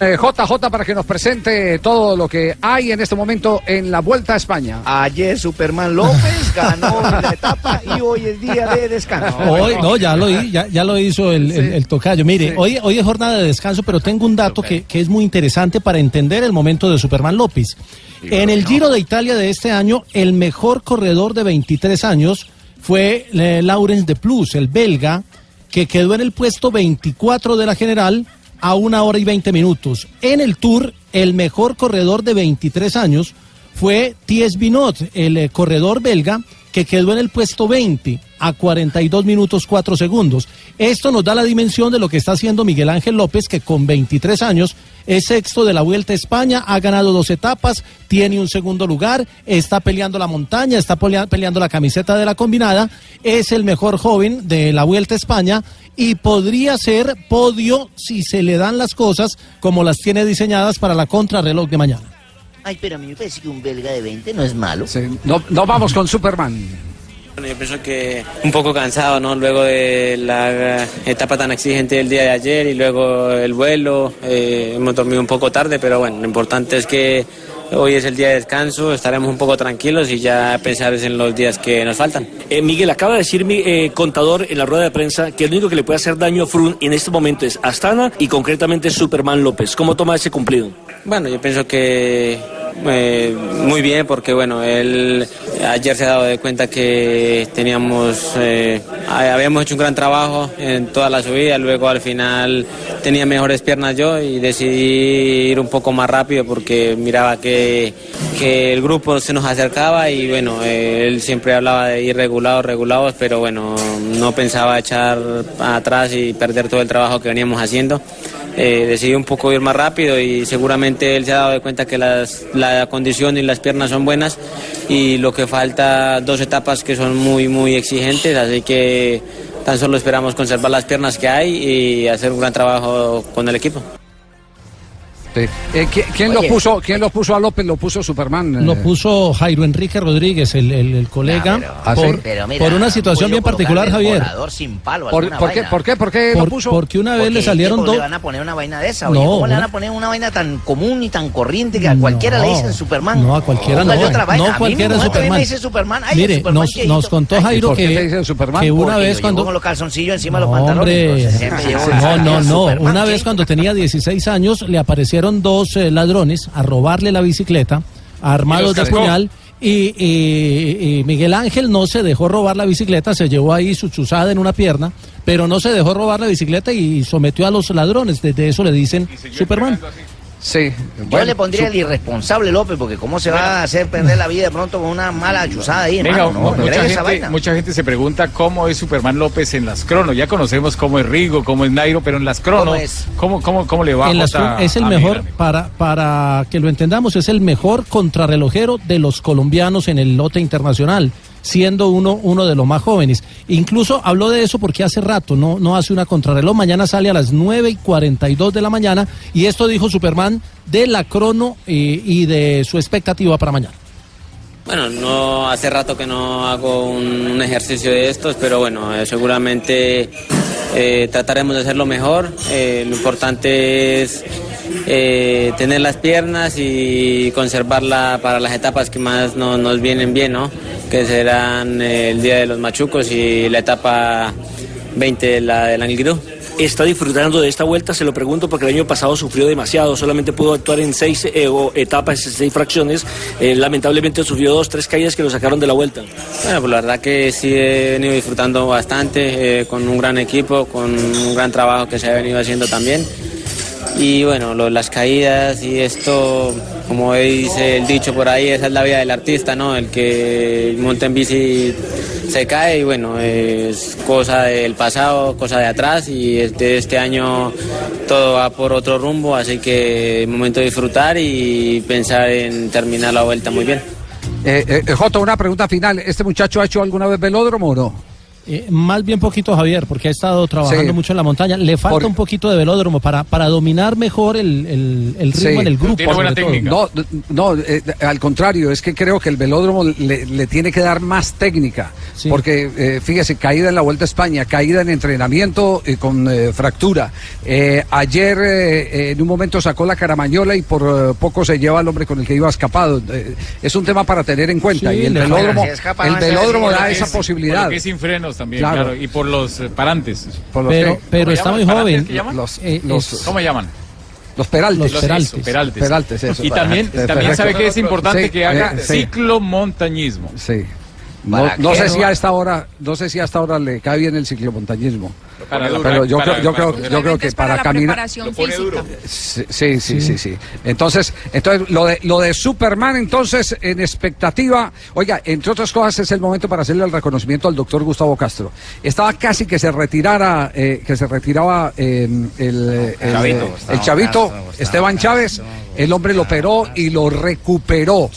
Eh, JJ para que nos presente todo lo que hay en este momento en la Vuelta a España. Ayer Superman López ganó la etapa y hoy es día de descanso. Hoy, no, ya lo, hi- ya, ya lo hizo el, el- el tocayo. Mire, Sí. hoy, hoy es jornada de descanso, pero tengo un dato que, que es muy interesante para entender el momento de Superman López. En el Giro de Italia de este año, el mejor corredor de 23 años fue eh, Laurens de Plus, el belga, que quedó en el puesto 24 de la general a una hora y 20 minutos. En el Tour, el mejor corredor de 23 años fue Thies Binot, el eh, corredor belga, que quedó en el puesto 20 a 42 minutos 4 segundos. Esto nos da la dimensión de lo que está haciendo Miguel Ángel López, que con 23 años es sexto de la Vuelta a España, ha ganado dos etapas, tiene un segundo lugar, está peleando la montaña, está pelea- peleando la camiseta de la combinada, es el mejor joven de la Vuelta a España y podría ser podio si se le dan las cosas como las tiene diseñadas para la contrarreloj de mañana. Ay, pero a mí me parece que un belga de 20 no es malo. No, no vamos con Superman. Bueno, yo pienso que un poco cansado, ¿no? Luego de la etapa tan exigente del día de ayer y luego el vuelo, eh, hemos dormido un poco tarde, pero bueno, lo importante es que hoy es el día de descanso, estaremos un poco tranquilos y ya pensar en los días que nos faltan. Eh, Miguel, acaba de decir mi eh, contador en la rueda de prensa que el único que le puede hacer daño a Frun en este momento es Astana y concretamente Superman López. ¿Cómo toma ese cumplido? Bueno, yo pienso que eh, muy bien porque bueno, él ayer se ha dado de cuenta que teníamos, eh, habíamos hecho un gran trabajo en toda la subida, luego al final tenía mejores piernas yo y decidí ir un poco más rápido porque miraba que, que el grupo se nos acercaba y bueno, él siempre hablaba de ir regulados, regulados, pero bueno, no pensaba echar atrás y perder todo el trabajo que veníamos haciendo eh, decidí un poco ir más rápido y seguramente él se ha dado de cuenta que las, la condición y las piernas son buenas y lo que falta dos etapas que son muy muy exigentes, así que tan solo esperamos conservar las piernas que hay y hacer un gran trabajo con el equipo. Eh, ¿qui- ¿quién, Oye. lo puso, ¿Quién lo puso a López? Lo puso Superman. eh. Lo puso Jairo Enrique Rodríguez, el, el- el colega, Ah, por, sí. Pero mira, por una situación bien particular, Javier. sin palo, ¿Por, por qué. ¿Por qué? ¿Por qué lo Por- puso? porque una vez Porque le salieron ¿cómo dos. le van a poner una vaina de esa? Oye, No, ¿cómo le van a poner una vaina tan común y tan corriente que a cualquiera le dicen Superman? No, a cualquiera no. Otra vaina. No A mí cualquiera también Superman. me dice Superman. Ay, Mire, Superman, nos, contó Jairo ¿por qué que, te dicen Superman? que una vez cuando... con los calzoncillos encima de No, los pantalones. no, no, no. Una vez cuando tenía 16 años le aparecieron dos eh, ladrones a robarle la bicicleta, armados de puñal. Y, y- y Miguel Ángel no se dejó robar la bicicleta, se llevó ahí su chuzada en una pierna, pero no se dejó robar la bicicleta y sometió a los ladrones. Desde eso le dicen Superman. Sí. Yo le pondría el irresponsable López, porque cómo se va a hacer perder la vida de pronto con una mala chuzada ahí, Venga, hermano, ¿no? mucha, esa gente, vaina. mucha gente se pregunta cómo es Superman López en las cronos. Ya conocemos cómo es Rigo, cómo es Nairo, pero en las cronos, ¿Cómo? ¿cómo, cómo, cómo le va En las- es el a mejor, para, para que lo entendamos, es el mejor contrarrelojero de los colombianos en el lote internacional, siendo uno, uno de los más jóvenes. Incluso habló de eso porque hace rato no, no hace una contrarreloj, mañana sale a las 9 y 42 de la mañana y esto dijo Superman de la crono eh, y de su expectativa para mañana. Bueno, no hace rato que no hago un, ejercicio de estos, pero bueno, eh, seguramente eh, trataremos de hacerlo mejor. Lo importante es eh, tener las piernas y conservarla para las etapas que más no- nos vienen bien, ¿no? Que serán eh, el día de los machucos y la etapa 20 de la del Angliru. ¿Está disfrutando de esta vuelta? Se lo pregunto porque el año pasado sufrió demasiado, solamente pudo actuar en seis eh, etapas, seis fracciones. Eh, lamentablemente sufrió dos, tres caídas que lo sacaron de la vuelta. Bueno, pues la verdad que sí he venido disfrutando bastante, eh, con un gran equipo, con un gran trabajo que se ha venido haciendo también. Y bueno, lo- las caídas y esto, como dice el dicho por ahí, esa es la vida del artista, ¿no? El que monta en bici se cae y bueno, es cosa del pasado, cosa de atrás y este, este año todo va por otro rumbo, así que es momento de disfrutar y pensar en terminar la vuelta muy bien. Eh, eh, Joto, una pregunta final. ¿Este muchacho ha hecho alguna vez velódromo o no? Eh, más bien poquito Javier, porque ha estado trabajando Sí. mucho en la montaña. Le falta Por- un poquito de velódromo para, para dominar mejor el, el- el ritmo Sí. en el grupo. sobre todo. No, no eh, al contrario, es que creo que el velódromo le, le tiene que dar más técnica. Porque, eh, fíjese, caída en la Vuelta a España, caída en entrenamiento eh, con eh, fractura. Eh, ayer eh, en un momento sacó la caramañola y por eh, poco se lleva al hombre con el que iba escapado. Eh, es un tema para tener en cuenta. Sí, y el velódromo, Si escapa, el velódromo ve, da esa posibilidad. Que sin frenos también, Claro. claro. Y por los eh, parantes. Pero- pero está muy joven. ¿Qué llaman? Los- Eh, los- ¿Cómo llaman? Los peraltes. Los peraltes. peraltes. Peraltes, eso. Y también, también sabe que es importante Sí, que haga eh, sí. ciclomontañismo. Sí. No, no sé si a esta hora, no sé si a esta hora le cae bien el ciclomontañismo. Para- pero yo para- creo, yo creo, yo creo que para, caminar. Sí, sí, sí, sí, sí. Entonces, entonces lo de lo de Superman, entonces, en expectativa, oiga, entre otras cosas, es el momento para hacerle el reconocimiento al doctor Gustavo Castro. Estaba casi que se retirara, eh, que se retiraba eh, el, el, Chavito, el chavito Esteban Chávez. El hombre lo operó y lo recuperó.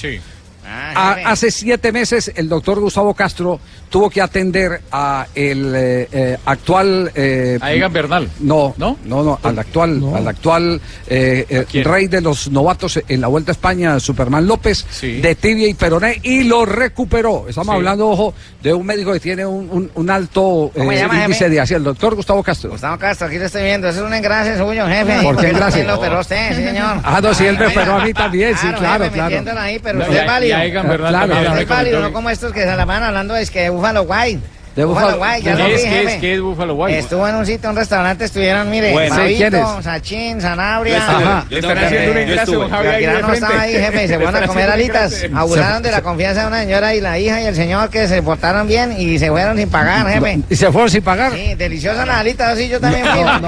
A- hace siete meses el doctor Gustavo Castro tuvo que atender a el eh, eh, actual eh, A Egan Bernal. no, no, no, no, al actual, al actual eh, eh, rey de los novatos en la Vuelta a España, Superman López, de tibia y peroné, y lo recuperó. Estamos Sí. hablando, ojo, de un médico que tiene un, un- un alto ¿Cómo eh, llama, índice jefe? de así, el doctor Gustavo Castro. Gustavo Castro, aquí lo estoy viendo. Es un engrase suyo, jefe. ¿Por qué Porque engrase? lo operó usted, sí, señor. Ah, no, sí, él me Ay, operó a mí también, sí, claro, jefe, claro. ahí, pero No, usted y es Bernal Claro, es válido, no como estos que se la van hablando es que Búfalo White. De Buffalo- White, ya ¿Qué lo es, qué es, qué es Buffalo White? Estuvo en un sitio, un restaurante, estuvieron, mire, Bueno. Sí, ¿quién Fabito? Sachín, Sanabria. Yo estuve. Ajá. Le están haciendo un Yo engrase, estuve. don Javi, ahí de no estaba ahí, jefe, y se fueron a comer alitas. Abusaron de la confianza de una señora y la hija y el señor que se portaron bien y se fueron sin pagar, jefe. ¿Y se fueron sin pagar? Sí, deliciosas las alitas, así yo también fui. No,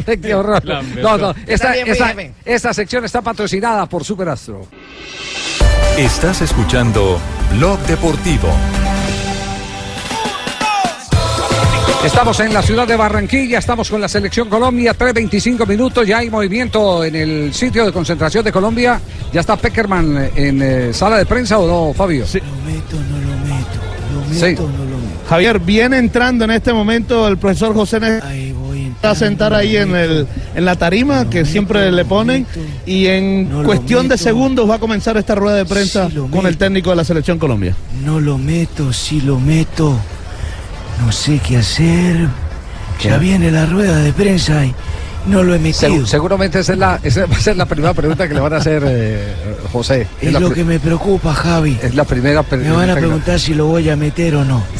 no, qué horror, no. No, esta sección está patrocinada por Superastro. Estás escuchando Blog Deportivo. Estamos en la ciudad de Barranquilla, estamos con la selección Colombia, 3.25 minutos, ya hay movimiento en el sitio de concentración de Colombia. ¿Ya está Peckerman en eh, sala de prensa o no, Fabio? Sí. Sí. Javier, viene entrando en este momento el profesor José Néstor. Va a sentar ahí en, el, en la tarima que siempre le ponen y en cuestión de segundos va a comenzar esta rueda de prensa con el técnico de la selección Colombia. No lo meto, si lo meto. No sé qué hacer. Ya viene la rueda de prensa y no lo he metido. Segu- seguramente esa es, la, esa va a ser la primera pregunta que le van a hacer eh, José. Es la lo que me preocupa, Javi. Es la primera Me van a preguntar si lo voy a meter o no.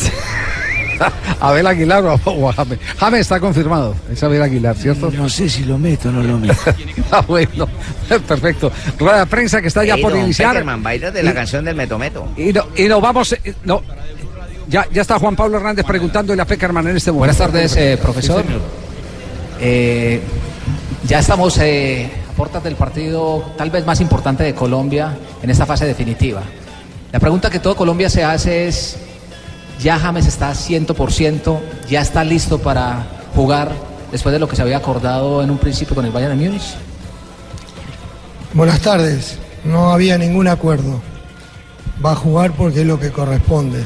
Abel Aguilar o, o a James. James está confirmado. Es Abel Aguilar, ¿cierto? No sé si lo meto o no lo meto. ah, bueno. Perfecto. Rueda de prensa que está ya por don iniciar. Peckerman, baila de la Y- canción del Metometo. Y, no- y nos vamos. eh, No, ya, ya está Juan Pablo Hernández preguntándole a Peckerman en este momento. Buenas tardes, eh, profesor. Eh, ya estamos eh, a puertas del partido tal vez más importante de Colombia en esta fase definitiva. La pregunta que todo Colombia se hace es, ¿ya James está 100%? ¿Ya está listo para jugar después de lo que se había acordado en un principio con el Bayern de Múnich? Buenas tardes. No había ningún acuerdo. Va a jugar porque es lo que corresponde.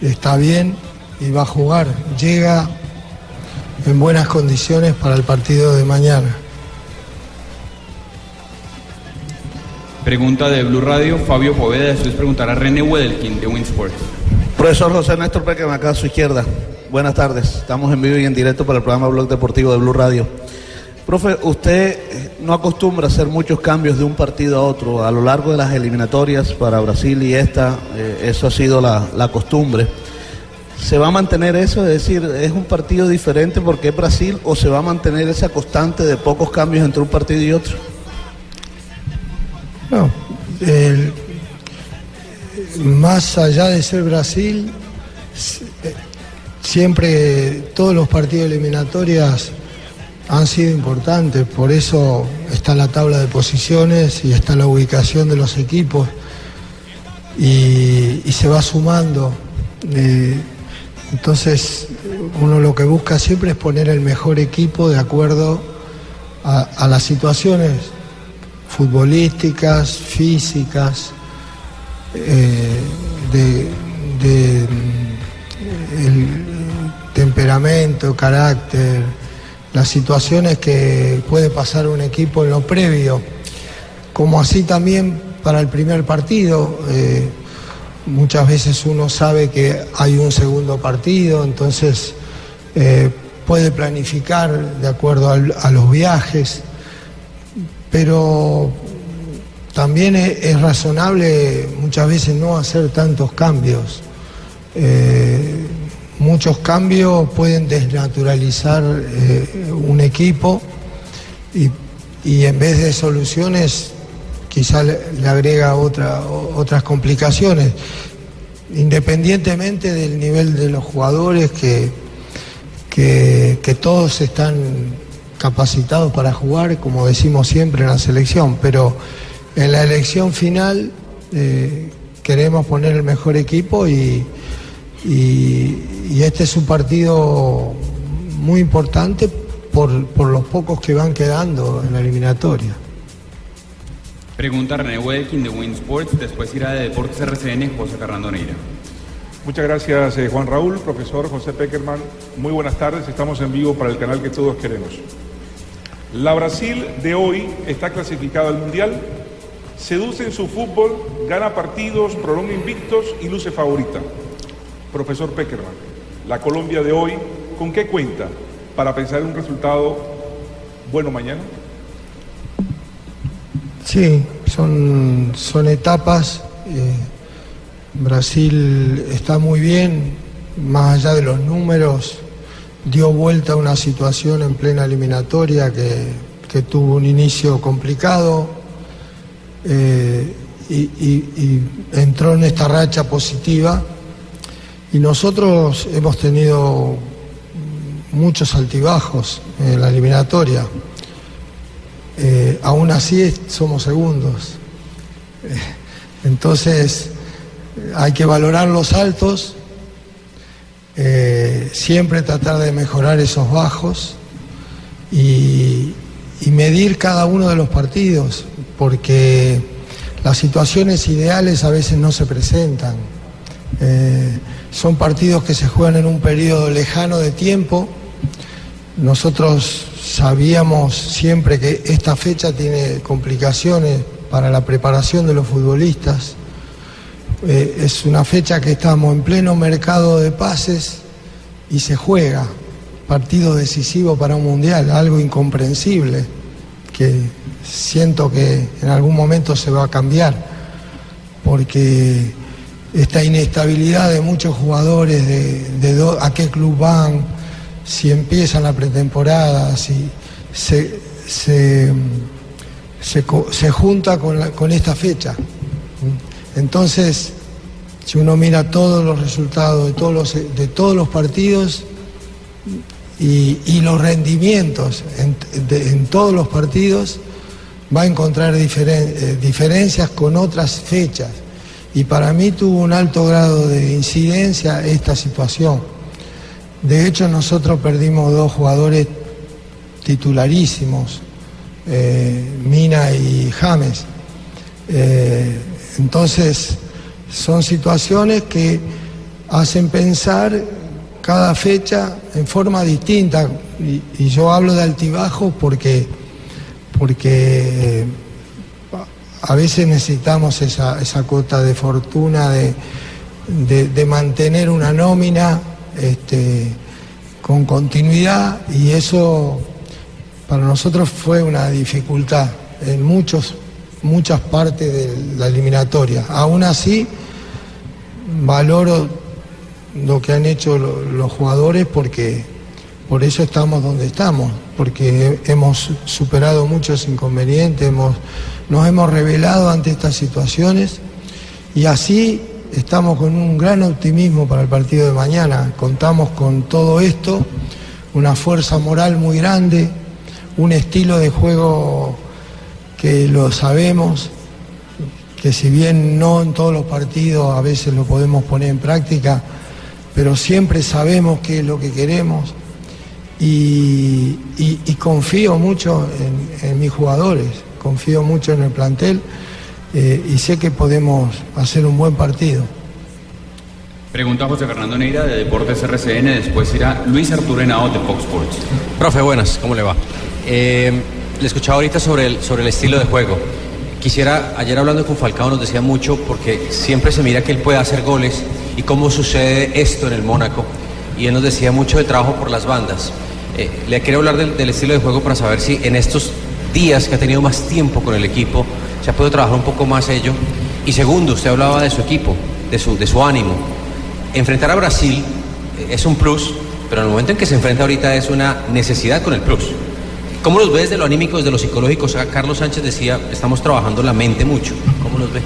Está bien y va a jugar. Llega en buenas condiciones para el partido de mañana. Pregunta de Blue Radio, Fabio Poveda, después preguntará René Wedelkin de Winsport. Profesor José Néstor Peckerman, acá a su izquierda. Buenas tardes. Estamos en vivo y en directo para el programa Blog Deportivo de Blue Radio. Profe, usted eh, no acostumbra a hacer muchos cambios de un partido a otro. A lo largo de las eliminatorias para Brasil y esta, eh, eso ha sido la, la costumbre. ¿Se va a mantener eso? Es decir, ¿es un partido diferente porque es Brasil o se va a mantener esa constante de pocos cambios entre un partido y otro? No, el- más allá de ser Brasil, siempre todos los partidos eliminatorias han sido importantes, por eso está la tabla de posiciones y está la ubicación de los equipos y, se va sumando. Eh, entonces, uno lo que busca siempre es poner el mejor equipo de acuerdo a las situaciones futbolísticas, físicas, eh, de, mm, el temperamento, carácter, las situaciones que puede pasar un equipo en lo previo, como así también para el primer partido. eh, muchas veces uno sabe que hay un segundo partido, entonces eh, puede planificar de acuerdo a los viajes, pero también es, razonable muchas veces no hacer tantos cambios. Eh, muchos cambios pueden desnaturalizar eh, un equipo y, y en vez de soluciones quizá le, agrega otras complicaciones, independientemente del nivel de los jugadores que, que, que todos están capacitados para jugar, como decimos siempre en la selección, pero en la elección final eh, queremos poner el mejor equipo y, y- y este es un partido muy importante por, por los pocos que van quedando en la eliminatoria. Pregunta René Welkin de Win Sports, después irá de Deportes RCN, José Fernando Neira. Muchas gracias, eh, Juan Raúl, profesor José Peckerman. Muy buenas tardes, estamos en vivo para el canal que todos queremos. La Brasil de hoy está clasificada al Mundial, seduce en su fútbol, gana partidos, prolonga invictos y luce favorita. Profesor Peckerman, la Colombia de hoy, ¿con qué cuenta para pensar en un resultado bueno mañana? Sí, son, son etapas. eh, Brasil está muy bien, más allá de los números, dio vuelta a una situación en plena eliminatoria que, que tuvo un inicio complicado eh, y, entró en esta racha positiva. Y nosotros hemos tenido muchos altibajos en la eliminatoria. Eh, aún así somos segundos. Eh, entonces hay que valorar los altos, siempre tratar de mejorar esos bajos y medir cada uno de los partidos, porque las situaciones ideales a veces no se presentan. Eh, son partidos que se juegan en un periodo lejano de tiempo. Nosotros sabíamos siempre que esta fecha tiene complicaciones para la preparación de los futbolistas. Eh, es una fecha que estamos en pleno mercado de pases y se juega. Partido decisivo para un mundial, algo incomprensible, que siento que en algún momento se va a cambiar, porque esta inestabilidad de muchos jugadores, de, a qué club van, si empiezan la pretemporada, si se, se, se junta con, con esta fecha. Entonces, si uno mira todos los resultados de todos los, de todos los partidos y, los rendimientos en, todos los partidos, va a encontrar eh, diferencias con otras fechas. Y para mí tuvo un alto grado de incidencia esta situación. De hecho, nosotros perdimos dos jugadores titularísimos, eh, Mina y James. Eh, entonces, son situaciones que hacen pensar cada fecha en forma distinta. Y, yo hablo de altibajos porque, porque eh, a veces necesitamos esa, esa cuota de fortuna de, de- de mantener una nómina este, con continuidad y eso para nosotros fue una dificultad en muchos, muchas partes de la eliminatoria. Aún así, valoro lo que han hecho lo- los jugadores porque por eso estamos donde estamos, porque hemos superado muchos inconvenientes, hemos, nos hemos revelado ante estas situaciones y así estamos con un gran optimismo para el partido de mañana. Contamos con todo esto, una fuerza moral muy grande, un estilo de juego que lo sabemos, que si bien no en todos los partidos a veces lo podemos poner en práctica, pero siempre sabemos qué es lo que queremos y, y- y confío mucho en, en mis jugadores, confío mucho en el plantel eh, y sé que podemos hacer un buen partido. Pregunta José Fernando Neira de Deportes RCN, después irá Luis Arturo Henao de Fox Sports. Profe, buenas, ¿cómo le va? Eh, le escuchaba ahorita sobre el, sobre el estilo de juego. Quisiera, ayer hablando con Falcao nos decía mucho porque siempre se mira que él puede hacer goles y cómo sucede esto en el Mónaco. Y él nos decía mucho del trabajo por las bandas. Eh, le quiero hablar del, estilo de juego para saber si en estos días que ha tenido más tiempo con el equipo se ha podido trabajar un poco más ello. Y segundo, usted hablaba de su equipo, de su, de su ánimo. Enfrentar a Brasil eh, es un plus, pero en el momento en que se enfrenta ahorita es una necesidad con el plus. ¿Cómo los ve desde lo anímico, desde lo psicológico? Carlos Sánchez decía, estamos trabajando la mente mucho. ¿Cómo los ve?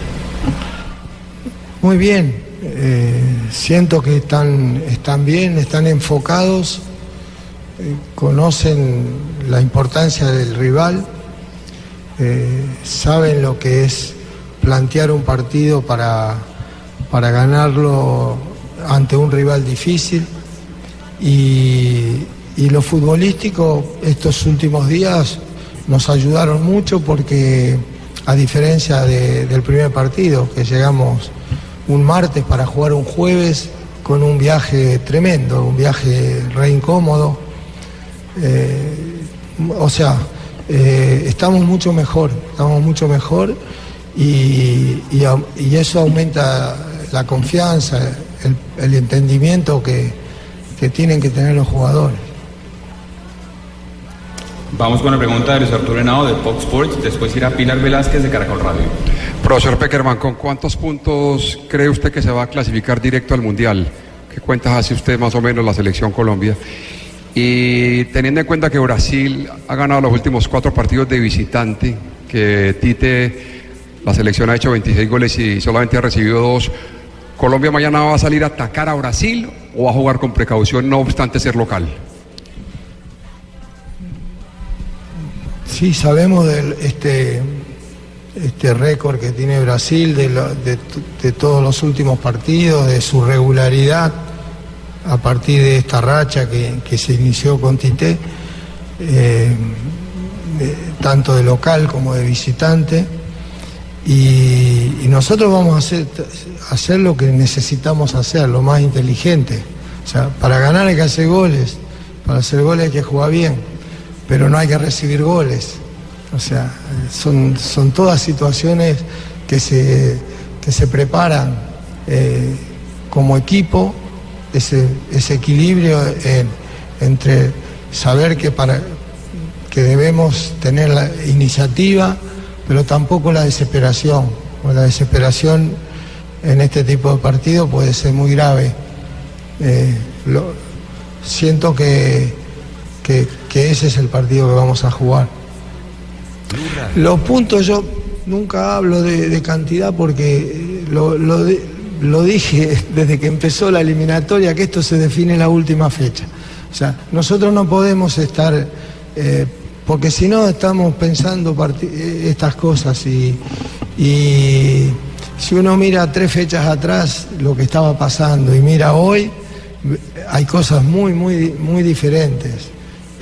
Muy bien, eh, siento que están, están bien, están enfocados, eh, conocen la importancia del rival, eh, saben lo que es plantear un partido para, para ganarlo ante un rival difícil. Y, lo futbolístico estos últimos días nos ayudaron mucho porque a diferencia de- del primer partido que llegamos un martes para jugar un jueves con un viaje tremendo, un viaje re incómodo. Eh, o sea, eh, estamos mucho mejor, estamos mucho mejor y, y eso aumenta la confianza, el, el entendimiento que, que tienen que tener los jugadores. Vamos con la pregunta de Luis Arturo Henao de Fox Sports, después irá Pilar Velázquez de Caracol Radio. Profesor Peckerman, ¿con cuántos puntos cree usted que se va a clasificar directo al Mundial? ¿Qué cuentas hace usted más o menos la selección Colombia? Y teniendo en cuenta que Brasil ha ganado los últimos cuatro partidos de visitante, que Tite, la selección ha hecho 26 goles y solamente ha recibido dos, ¿Colombia mañana va a salir a atacar a Brasil o va a jugar con precaución no obstante ser local? Sí, sabemos del este, este récord que tiene Brasil, de, lo- de todos los últimos partidos, de su regularidad a partir de esta racha que, que se inició con Tite, eh, tanto de local como de visitante. Y, y nosotros vamos a hacer, hacer lo que necesitamos hacer, lo más inteligente. O sea, para ganar hay que hacer goles, para hacer goles hay que jugar bien, pero no hay que recibir goles. O sea, son, son todas situaciones que se, que se preparan eh, como equipo, ese, ese equilibrio en- entre saber que, para, que debemos tener la iniciativa, pero tampoco la desesperación. La desesperación en este tipo de partidos puede ser muy grave. Eh, lo- siento que- que ese es el partido que vamos a jugar. Los puntos yo nunca hablo de, cantidad porque eh, lo, lo di- lo dije desde que empezó la eliminatoria, que esto se define en la última fecha. O sea, nosotros no podemos estar, eh, porque si no estamos pensando eh, estas cosas y, y si uno mira tres fechas atrás lo que estaba pasando y mira hoy, hay cosas muy, muy, muy diferentes.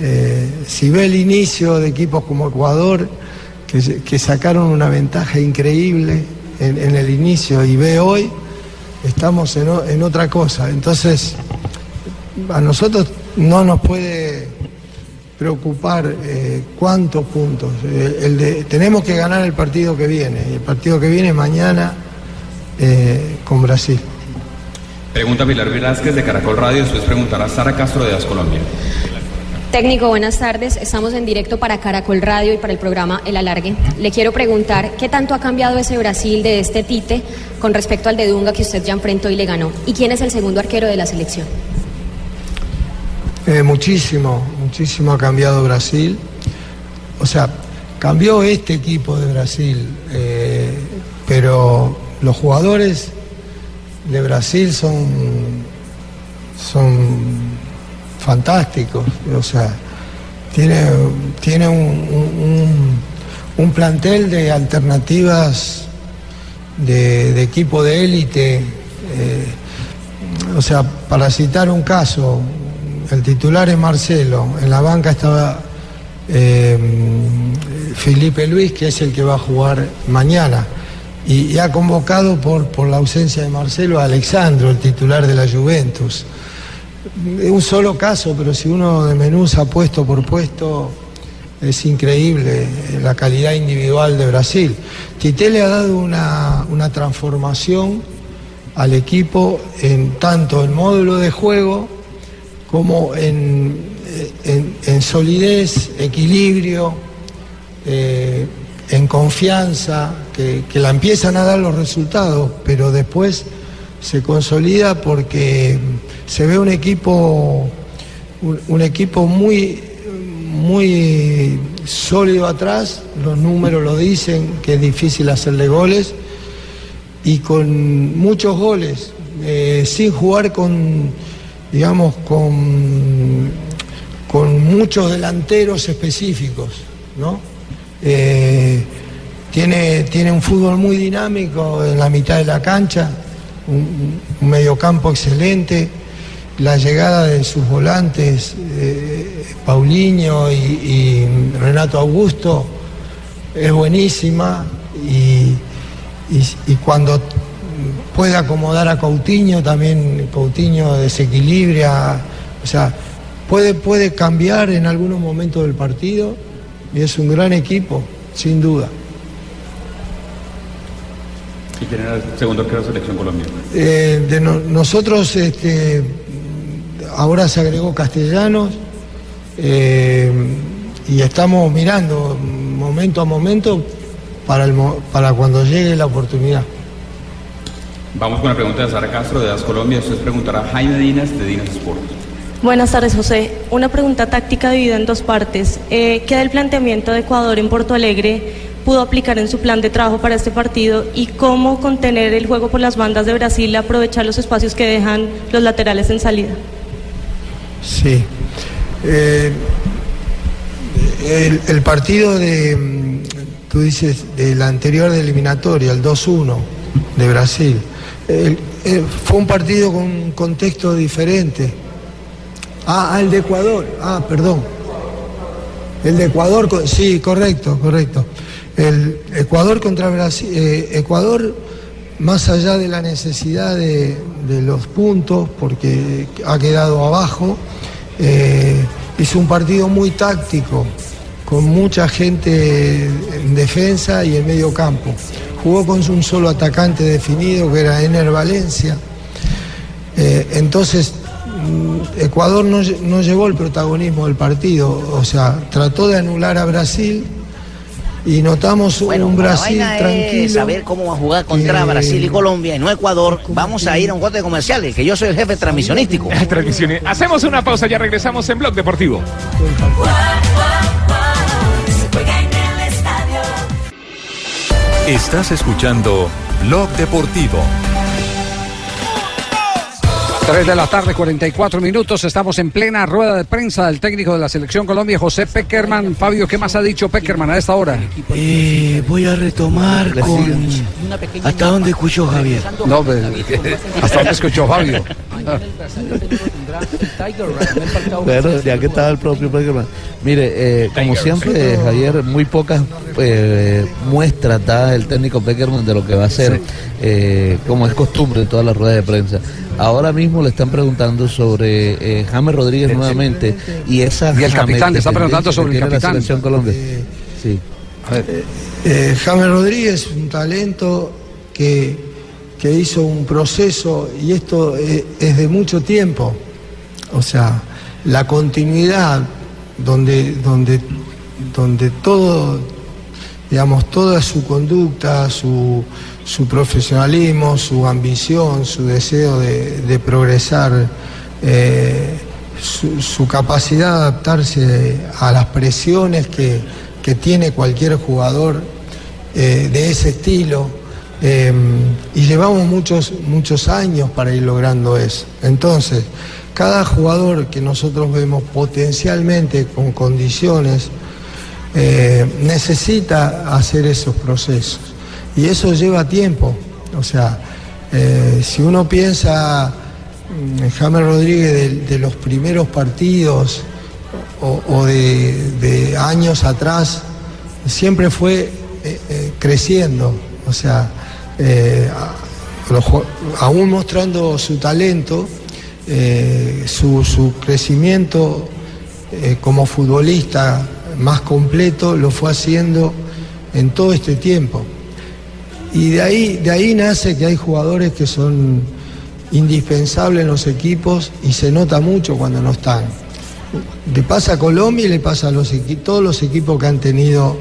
Eh, si ve el inicio de equipos como Ecuador, que, sacaron una ventaja increíble en, el inicio, y ve hoy, estamos en, otra cosa. Entonces, a nosotros no nos puede preocupar eh, cuántos puntos. Eh, tenemos que ganar el partido que viene, el partido que viene mañana con Brasil. Pregunta Pilar Velázquez de Caracol Radio, después preguntará Sara Castro de Das Colombia. Técnico, buenas tardes. Estamos en directo para Caracol Radio y para el programa El Alargue. Le quiero preguntar qué tanto ha cambiado ese Brasil de este Tite con respecto al de Dunga que usted ya enfrentó y le ganó. ¿Y quién es el segundo arquero de la selección? Eh, muchísimo, muchísimo ha cambiado Brasil. O sea, cambió este equipo de Brasil, eh, pero los jugadores de Brasil son, son fantásticos. O sea, tiene, tiene un, un- plantel de alternativas de, de equipo de élite. eh, o sea, para citar un caso, el titular es Marcelo, en la banca estaba eh, Felipe Luis, que es el que va a jugar mañana. Y, y ha convocado por, por la ausencia de Marcelo a Alexandro, el titular de la Juventus. Es un solo caso, pero si uno desmenuza puesto por puesto, es increíble la calidad individual de Brasil. Tite le ha dado una, una transformación al equipo en tanto el módulo de juego como en, en- en solidez, equilibrio, eh, en confianza, que, que la empiezan a dar los resultados, pero después se consolida porque se ve un equipo, un, equipo muy, muy sólido atrás, los números lo dicen, que es difícil hacerle goles, y con muchos goles, eh, sin jugar con, digamos, con, con muchos delanteros específicos, ¿no? Eh, tiene, tiene un fútbol muy dinámico en la mitad de la cancha, un mediocampo excelente, la llegada de sus volantes, eh, Paulinho y, y Renato Augusto, es buenísima y, y- y cuando puede acomodar a Coutinho, también Coutinho desequilibra, o sea, puede, puede cambiar en algunos momentos del partido y es un gran equipo, sin duda. ¿Y quién era el segundo arquero de la selección Colombia? Eh, de no- nosotros, este, ahora se agregó Castellanos eh, y estamos mirando momento a momento para, el mo- para cuando llegue la oportunidad. Vamos con la pregunta de Sara Castro de Das Colombia. Usted preguntará a Jaime Dinas de Dinas Sport. Buenas tardes, José. Una pregunta táctica dividida en dos partes. Eh, ¿Qué del planteamiento de Ecuador en Porto Alegre pudo aplicar en su plan de trabajo para este partido y cómo contener el juego por las bandas de Brasil, aprovechar los espacios que dejan los laterales en salida? Sí. Eh, el, partido de, mm, tú dices, de la anterior de eliminatoria, el 2-1 de Brasil, fue un partido con un contexto diferente. Ah, ah, el de Ecuador, ah, perdón. El de Ecuador, sí, correcto, correcto. El Ecuador contra Brasil, eh, Ecuador, más allá de la necesidad de, los puntos, porque ha quedado abajo, eh, hizo un partido muy táctico, con mucha gente en defensa y en medio campo. Jugó con un solo atacante definido, que era Ener Valencia. Eh, entonces, mm, Ecuador no, no llevó el protagonismo del partido, o sea, trató de anular a Brasil y notamos un la Brasil vaina es tranquilo. saber cómo va a jugar contra que- Brasil y Colombia y no Ecuador. Vamos a ir a un corte de comerciales, que yo soy el jefe transmisionístico. Hacemos una pausa, ya regresamos en Blog Deportivo. Estás escuchando Blog Deportivo. 3 de la tarde, 44 minutos. Estamos en plena rueda de prensa del técnico de la Selección Colombia, José Peckerman. Fabio, ¿qué más ha dicho Peckerman a esta hora? Eh, voy a retomar con... ¿Hasta dónde escuchó Javier? No, pues, ¿hasta dónde escuchó Fabio? Bueno, ya que estaba el propio Peckerman. Mire, eh, como siempre, Javier, muy pocas eh, muestras da el técnico Peckerman de lo que va a hacer, eh, como es costumbre en todas las ruedas de prensa. Ahora mismo le están preguntando sobre eh, James Rodríguez nuevamente y esa Y el capitán, le está preguntando sobre que el tiene capitán. La selección Colombia. Sí. Eh, James Rodríguez, un talento que, que hizo un proceso, y esto eh, es de mucho tiempo, o sea, la continuidad donde, donde, donde todo, digamos, toda su conducta, su, profesionalismo, su ambición, su deseo de, progresar, eh, su, capacidad de adaptarse a las presiones que, que tiene cualquier jugador eh, de ese estilo. eh, y llevamos muchos, muchos años para ir logrando eso. Entonces, cada jugador que nosotros vemos potencialmente con condiciones eh, necesita hacer esos procesos. Y eso lleva tiempo. O sea, eh, si uno piensa mm, en James Rodríguez de, los primeros partidos o, de, años atrás, siempre fue eh, creciendo. O sea, aún mostrando su talento, su, crecimiento como futbolista más completo lo fue haciendo en todo este tiempo. Y de ahí, de ahí nace que hay jugadores que son indispensables en los equipos y se nota mucho cuando no están. Le pasa a Colombia y le pasa a los todos los equipos que han tenido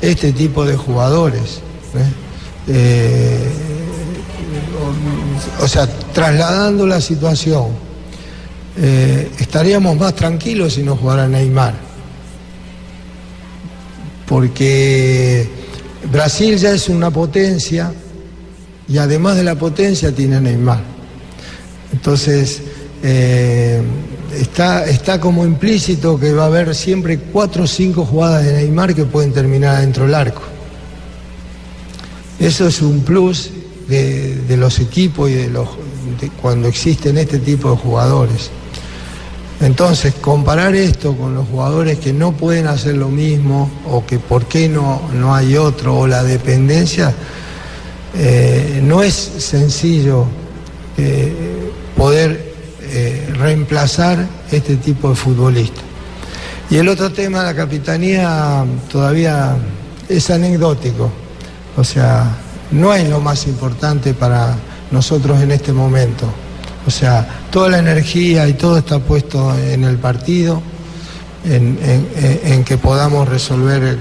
este tipo de jugadores. ¿eh? Eh, o, o sea, trasladando la situación, eh, estaríamos más tranquilos si no jugara Neymar. Porque Brasil ya es una potencia y además de la potencia tiene Neymar. Entonces, eh, está, está como implícito que va a haber siempre cuatro o cinco jugadas de Neymar que pueden terminar adentro del arco. Eso es un plus de, de los equipos y de los de cuando existen este tipo de jugadores. Entonces, comparar esto con los jugadores que no pueden hacer lo mismo o que por qué no, no hay otro o la dependencia, eh, no es sencillo eh, poder eh, reemplazar este tipo de futbolista. Y el otro tema, la capitanía, todavía es anecdótico. O sea, no es lo más importante para nosotros en este momento. O sea, toda la energía y todo está puesto en el partido, en, que podamos resolver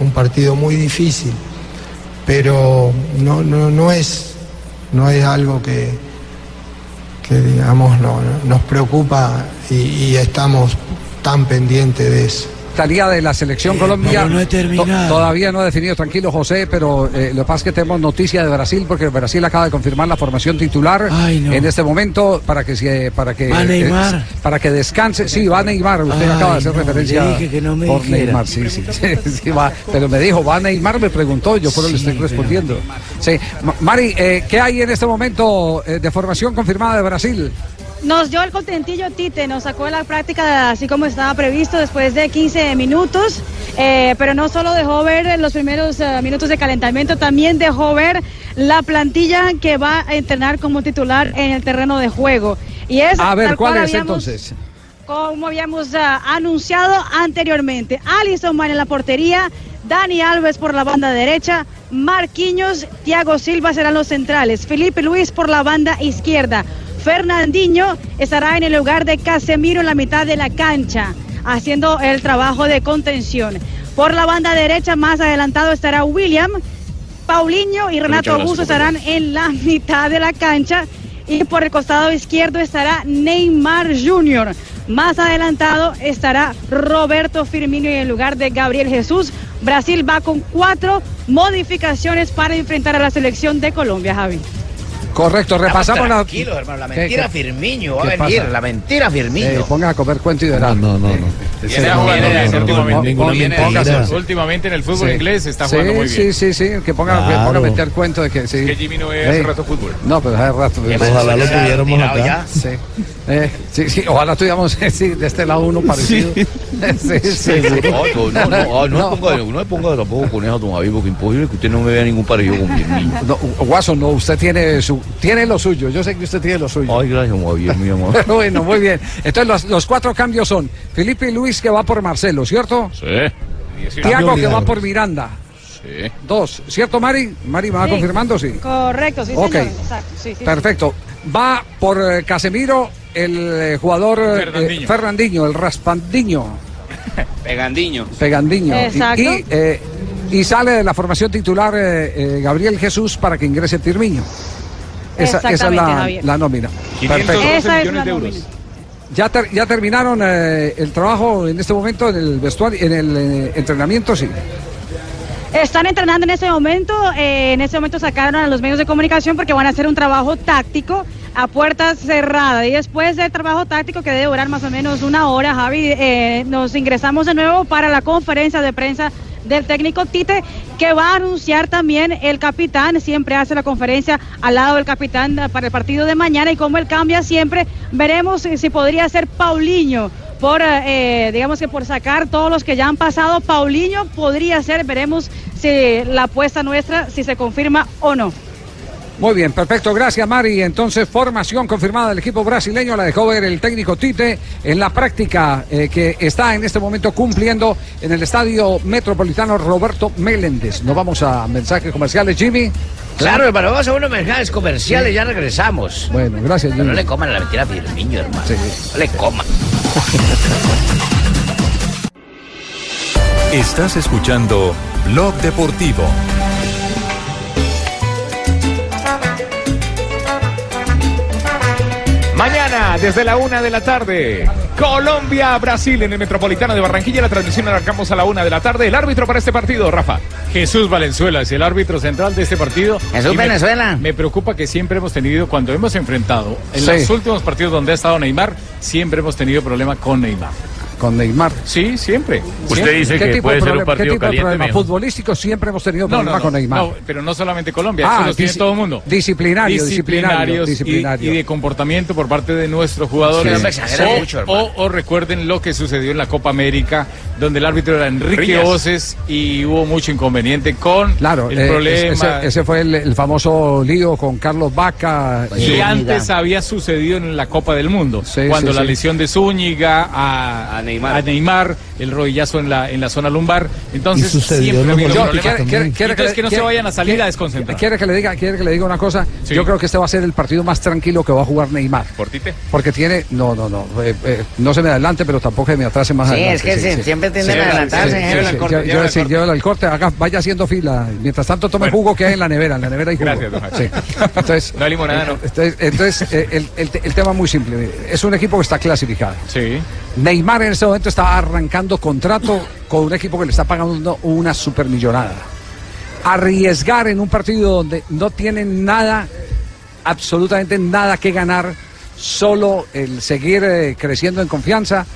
un partido muy difícil. Pero no, no, no, es, no es algo que, que digamos, no- no- nos preocupa y estamos tan pendientes de eso. Tarea de la selección Colombia. pero no he terminado. To- todavía no ha definido, tranquilo José, pero eh, lo que pasa es que tenemos noticia de Brasil porque Brasil acaba de confirmar la formación titular en este momento para que se, para que ¿Va eh, para que descanse. Sí, va Neymar. Usted Ay, acaba de hacer no, referencia le dije que no me por dijera. Neymar. Sí, sí, sí, sí, va. Pero me dijo, va Neymar, me preguntó, yo por eso le estoy respondiendo. Sí, Ma- Mari, eh, ¿qué hay en este momento eh, de formación confirmada de Brasil? Nos dio el contentillo Tite, nos sacó de la práctica así como estaba previsto después de 15 minutos, eh, pero no solo dejó ver los primeros eh, minutos de calentamiento, también dejó ver la plantilla que va a entrenar como titular en el terreno de juego. Y es A ver, ¿cuál es habíamos- entonces? como habíamos ah, anunciado anteriormente. Alison Man en la portería, Dani Alves por la banda derecha, Marquinhos, Thiago Silva serán los centrales, Felipe Luis por la banda izquierda, Fernandinho estará en el lugar de Casemiro en la mitad de la cancha, haciendo el trabajo de contención. Por la banda derecha más adelantado estará William, Paulinho y Renato Augusto estarán en la mitad de la cancha y por el costado izquierdo estará Neymar Jr. Más adelantado estará Roberto Firmino en el lugar de Gabriel Jesús. Brasil va con cuatro modificaciones para enfrentar a la selección de Colombia, Javi. Correcto, repasamos la. Tranquilo, hermano, la ¿Qué- mentira qué- Firmiño va a venir, pasa? la mentira Firmiño. Eh, pongan a comer cuento y verán. No, no, no. Últimamente. En el fútbol Sí. inglés está Sí, jugando muy bien. Sí, sí, sí, que ponga, que Claro. ponga a meter cuento de que sí. que Jimmy no hace Eh, rato fútbol. No, pero hace rato. Ojalá lo tuviéramos acá. Sí. Eh, sí, sí, ojalá tuviéramos sí, de este lado uno parecido. Sí, sí, sí. No, no, no, no, no, me ponga, no me ponga tampoco con eso, don Javier, porque imposible que usted no me vea ningún parecido con Firmino. No, Guaso, no, usted tiene su, tiene lo suyo. Yo sé que usted tiene lo suyo. Ay, gracias, don Javier, mi amor. Bueno, muy bien. Entonces los, los cuatro cambios son Felipe Luis que va por Marcelo, ¿cierto? Sí. Tiago que va por Miranda. Sí. Dos, ¿cierto Mari? Mari me va Sí. confirmando, sí. Correcto, sí, Ok. señor. Exacto, sí, sí. Perfecto. Va por eh, Casemiro el eh, jugador eh, Fernandinho. eh, Fernandinho, el raspandiño. Pegandiño. Pegandiño. Y- Exacto. Y, eh, y sale de la formación titular eh, eh, Gabriel Jesús para que ingrese Tirmiño. Esa, esa es la, la nómina. 512 Esa es millones la de euros. nómina. Ya, ter- ya terminaron eh, el trabajo en este momento en el vestuario, en el eh, entrenamiento, sí. Están entrenando en este momento, eh, en este momento sacaron a los medios de comunicación porque van a hacer un trabajo táctico a puertas cerradas y después del trabajo táctico que debe durar más o menos una hora, Javi, eh, nos ingresamos de nuevo para la conferencia de prensa del técnico Tite que va a anunciar también el capitán, siempre hace la conferencia al lado del capitán para el partido de mañana y como él cambia siempre, veremos si, si podría ser Paulinho por, eh, digamos que por sacar todos los que ya han pasado. Paulinho podría ser, veremos si la apuesta nuestra, si se confirma o no. Muy bien, perfecto, gracias Mari. Entonces, formación confirmada del equipo brasileño, la dejó ver el técnico Tite en la práctica eh, que está en este momento cumpliendo en el estadio metropolitano Roberto Meléndez. Nos vamos a mensajes comerciales, Jimmy. Claro, hermano, vamos a unos mensajes comerciales, ya regresamos. Bueno, gracias, Pero no Jimmy. le coman a la mentira a Firmino, hermano. No le coman. Estás escuchando Blog Deportivo. Desde la una de la tarde, Colombia-Brasil en el Metropolitano de Barranquilla. La transmisión la arrancamos a la una de la tarde. El árbitro para este partido, Rafa. Jesús Valenzuela es el árbitro central de este partido. Jesús Y me- Venezuela. Me preocupa que siempre hemos tenido, cuando hemos enfrentado, en Sí. los últimos partidos donde ha estado Neymar, siempre hemos tenido problema con Neymar. Con Neymar. Sí, siempre. ¿Qué Siempre. tipo de problema- ¿Qué tipo de problema futbolístico siempre hemos tenido No, problema no, con Neymar? no, pero no solamente Colombia, Ah, eso lo tiene dis- todo el mundo. disciplinario, disciplinario, Disciplinarios y- disciplinario. Y, de comportamiento por parte de nuestros jugadores. Sí, o, mucho, o- o recuerden lo que sucedió en la Copa América, donde el árbitro era Enrique Rías. Oces y hubo mucho inconveniente con Claro, el eh, problema. Ese, ese fue el, el famoso lío con Carlos Vaca. Y eh, antes había sucedido en la Copa del Mundo, Sí, cuando sí, la sí. lesión de Zúñiga a, A Neymar. A Neymar, el rodillazo en la, en la zona lumbar. Entonces, siempre los Yo- quiere Entonces, que no se vayan a salir a desconcentrar. Quiere que le diga, quiere que le diga una cosa. Sí. Yo creo que este va a ser el partido más tranquilo que va a jugar Neymar. ¿Por Tite? Porque tiene, no, no, no, eh, eh, no se me adelante, pero tampoco se me atrase más Sí, adelante. es que sí, siempre tienden a adelantarse. Yo- llévela yo- al sí, corte. llévela al corte, haga- vaya haciendo fila. Mientras tanto, tome Bueno. jugo que hay en la nevera. En la nevera hay jugo. Gracias, don Jaime. Sí. Entonces, No hay limonada, no. Entonces, entonces, eh, el, el- el tema es muy simple. Es un equipo que está clasificado. Sí. Neymar en este momento está arrancando contrato con un equipo que le está pagando una supermillonada. Arriesgar en un partido donde no tienen nada, absolutamente nada que ganar, solo el seguir eh, creciendo en confianza,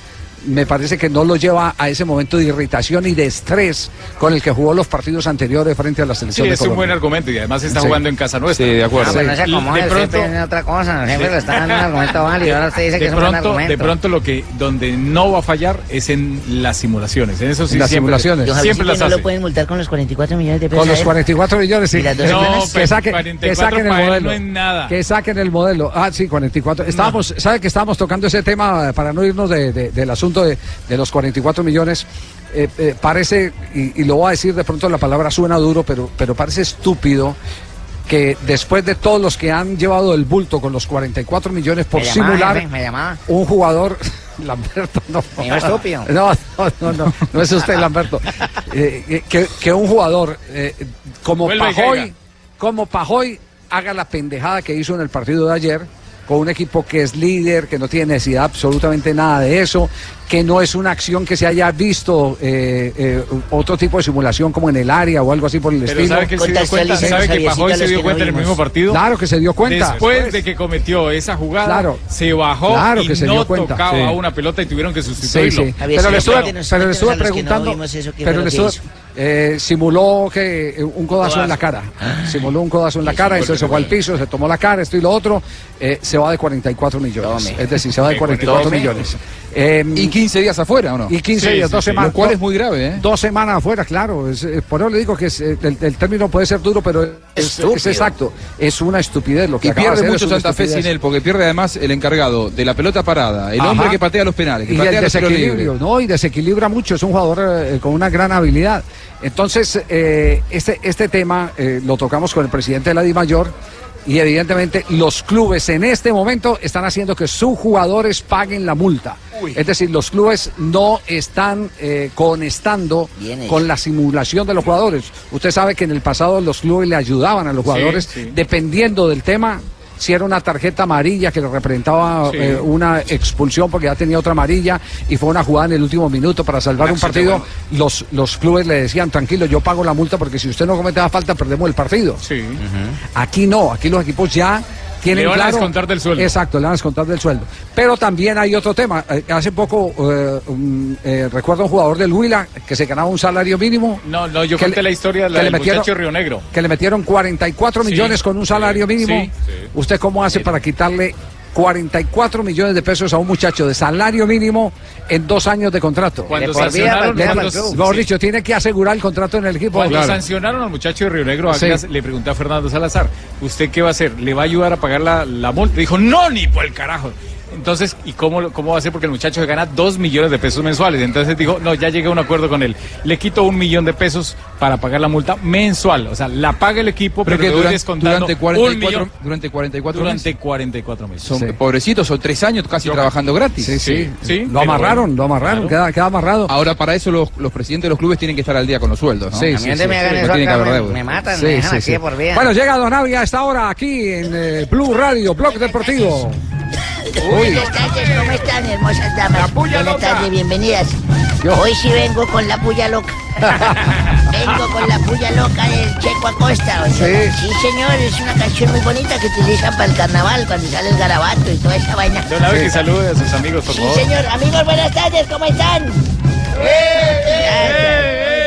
me parece que no lo lleva a ese momento de irritación y de estrés con el que jugó los partidos anteriores frente a la Sí, selección de es un buen argumento y además está Sí. jugando en casa nuestra. Sí, de acuerdo. Ah, pero no se Sí. De pronto- otra cosa. Siempre le está dando un argumento válido. Ahora usted dice que de es un buen pronto, argumento. de pronto lo que donde no va a fallar es en las simulaciones. En eso sí En las siempre, simulaciones. Siempre Javiercito, las ¿no hace. lo pueden multar con los 44 millones de pesos. Con los a él? 44 millones, sí. Y las dos No, semanas. que saquen, que 44 saquen el modelo. no es nada. Que saquen el modelo. Ah, sí, 44. Estábamos, ¿sabe que estábamos tocando ese tema para no irnos de- de- del asunto de, de los 44 millones? Eh, eh, parece, y, y lo voy a decir de pronto, la palabra suena duro, pero, pero parece estúpido que después de todos los que han llevado el bulto con los 44 millones por Me llamaba, simular jefe, me llamaba. un jugador Lamberto no estúpido. no no no no, no es usted Lamberto Eh, que, que un jugador eh, como Pajoy como Pajoy haga la pendejada que hizo en el partido de ayer con un equipo que es líder, que no tiene necesidad absolutamente nada de eso, que no es una acción que se haya visto eh, eh, otro tipo de simulación como en el área o algo así por el Pero estilo. sabe que se dio cuenta, sabe que Pajoy se dio cuenta en el mismo partido. Claro que se dio cuenta. Después de que cometió esa jugada, Claro. se bajó Claro y se no dio cuenta. tocaba Sí. una pelota y tuvieron que Sí, sustituirlo. sí. Javier, Pero le sí, estuve, cuéntenos- pero le estuve no preguntando, vimos eso, ¿qué pero le estuve, eh, simuló que eh, un codazo, en la cara, simuló un codazo en la cara, entonces se fue al piso, se tomó la cara, esto y lo otro, eh, se va de 44 millones, Tome. es decir, se va de 44 Tome. millones. Eh, Y 15 días afuera, ¿o no? y 15 Sí, días, sí, dos sí. semanas. Lo cual es muy grave, ¿eh? Dos semanas afuera, claro. es, eh, por eso le digo que es, eh, el, el término puede ser duro, pero es, es exacto. Es una estupidez lo que Y acaba de pierde hacer, mucho Santa Fe sin él, porque pierde además el encargado de la pelota parada, el Ajá. hombre que patea los penales, que y patea el desequilibrio. ¿no? Y desequilibra mucho, es un jugador eh, con una gran habilidad. Entonces, eh, este, este tema eh, lo tocamos con el presidente de la DIMAYOR y evidentemente los clubes en este momento están haciendo que sus jugadores paguen la multa. Es decir, los clubes no están eh, conectando con la simulación de los jugadores. Usted sabe que en el pasado los clubes le ayudaban a los Sí, jugadores sí. dependiendo del tema. Si era una tarjeta amarilla que le representaba Sí. eh, una expulsión porque ya tenía otra amarilla y fue una jugada en el último minuto para salvar Un un partido, los, los clubes le decían, tranquilo, yo pago la multa porque si usted no comete la falta, perdemos el partido. Sí. Aquí no, aquí los equipos ya tienen Le van a claro- descontar del sueldo. Exacto, le van a descontar del sueldo. Pero también hay otro tema. Eh, Hace poco eh, um, eh, recuerdo un jugador del Huila que se ganaba un salario mínimo. No, no, yo que conté la historia de la que le del metieron- Río Negro. Que le metieron 44 Sí, millones con un salario mínimo. sí, sí. ¿Usted cómo hace para quitarle 44 millones de pesos a un muchacho de salario mínimo en dos años de contrato? Cuando vida, sancionaron- le- cuando- mejor sí. dicho, tiene que asegurar el contrato en el equipo. Cuando Claro. sancionaron al muchacho de Río Negro, Sí. Le pregunté a Fernando Salazar, ¿usted qué va a hacer? ¿Le va a ayudar a pagar la, la multa? Dijo, no, ni por el carajo. Entonces, ¿y cómo, lo- cómo va a hacer? Porque el muchacho se gana dos millones de pesos mensuales. Entonces dijo, no, ya llegué a un acuerdo con él. Le quito un millón de pesos para pagar la multa mensual. O sea, la paga el equipo, pero, Pero que le voy durante, descontando durante un 44, millón durante 44 durante meses. 44 meses. Son Sí. pobrecitos, son tres años casi trabajando gratis. Sí, sí. Sí, Lo amarraron, lo amarraron, queda, queda amarrado. Ahora, para eso los, los presidentes de los clubes tienen que estar al día con los sueldos, ¿no? Sí, sí, sí. No tiene que haber deuda. Sí, sí, sí. Bueno, llega Don Avi a esta hora aquí en eh, Blue Radio, Blog Deportivo. Buenas tardes, ¿cómo están, hermosas damas? Buenas loca. tardes, bienvenidas. Hoy sí vengo con la puya loca. vengo con la puya loca del Checo Acosta. o sea, sí. señor, es una canción muy bonita que utilizan para el carnaval, cuando sale el garabato y toda esa vaina. Don Abe, que salude a sus amigos, por Sí, favor. señor. Amigos, buenas tardes, ¿cómo están? Gracias,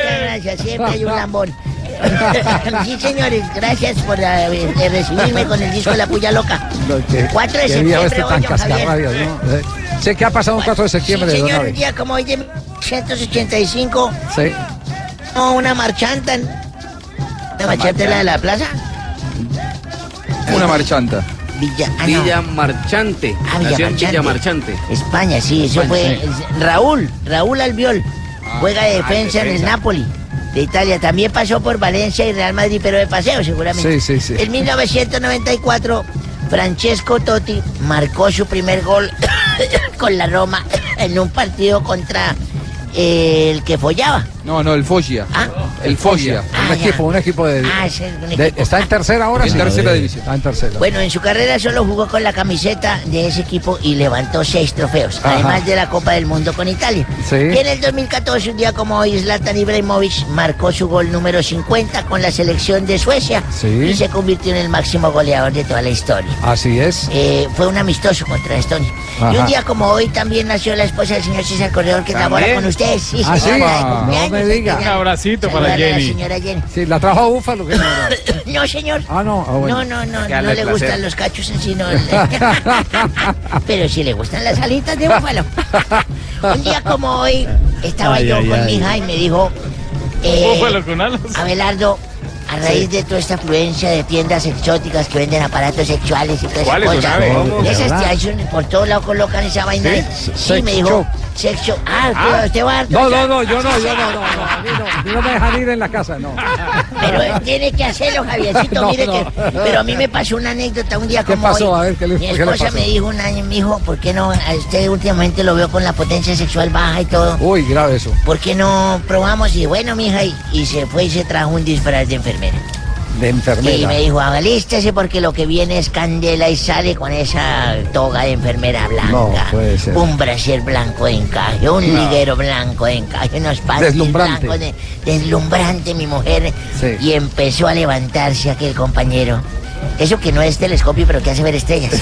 muchas gracias. Siempre hay un lambón. sí, señores, gracias por eh, eh, recibirme con el disco de La Puya Loca. Cuatro de Qué viejo septiembre este hoy, tan don Javier. ¿no? Eh, Sé que ha pasado un 4 de septiembre Sí, señor, un día como hoy de 1985, Sí. no, una marchanta. en- ¿La marchanta es la de la plaza? Una marchanta. Villa, ah, no. Villa Marchante. Ah, Villa Marchante. Villa Marchante. España, sí, eso España, fue sí. Raúl, Raúl Albiol. Juega de ah, defensa en el. Napoli de Italia. También pasó por Valencia y Real Madrid, pero de paseo seguramente. Sí, sí, sí. En 1994, Francesco Totti marcó su primer gol con la Roma en un partido contra eh, el que follaba. No, no, el Foggia. Ah. El Foggia. Un equipo, un equipo de, Ah, sí, un de- equipo. ¿Está en tercera ahora? En sí? tercera división. Está en tercera. Bueno, en su carrera solo jugó con la camiseta de ese equipo y levantó seis trofeos, Ajá. además de la Copa del Mundo con Italia. Sí. Y en el 2014, un día como hoy, Zlatan Ibrahimovic marcó su gol número 50 con la selección de Suecia Sí. y se convirtió en el máximo goleador de toda la historia. Así es. Eh, fue un amistoso contra Estonia. Y un día como hoy también nació la esposa del señor César Corredor que ¿También? labora con ustedes. Sí, Ah, sí. de No me diga. Un abracito para a la Jenny. señora Jenny. Sí, la trajo a Búfalo. que no, señor. Ah, no. Ah, bueno. No, no, no, no le placer. gustan los cachos en sí, no. Pero sí le gustan las alitas de búfalo. Un día como hoy, estaba Ay, yo ay, con ay. mi hija y me dijo, eh, Búfalo con alas. Abelardo, a raíz de toda esta afluencia de tiendas exóticas que venden aparatos sexuales y todas esas ¿Cuáles, don cosas, por todos lados colocan esa vaina. Sí, me dijo, sexo. Ah, Ah. ¿usted- ¿usted va No, no, no, yo no, yo no, no, no, a mí no, a no me dejan ir en la casa, no. Pero él tiene que hacerlo, Javiercito. No, mire no. que. Pero a mí me pasó una anécdota un día ¿Qué como pasó? hoy. A ver, ¿qué le- Mi qué le esposa pasó? me dijo un año, mi hijo, ¿por qué no? A usted últimamente lo veo con la potencia sexual baja y todo. Uy, grave eso. ¿Por qué no probamos? Y bueno, mija, y, y se fue y se trajo un disfraz de enfermera. De Y me dijo, alístese porque lo que viene es candela y sale con esa toga de enfermera blanca. No, puede ser. Un brasier blanco de encaje, un No. liguero blanco de encaje, unos panties Deslumbrante. blancos de- deslumbrante mi mujer. Sí. Y empezó a levantarse aquel compañero. Eso que no es telescopio, pero que hace ver estrellas.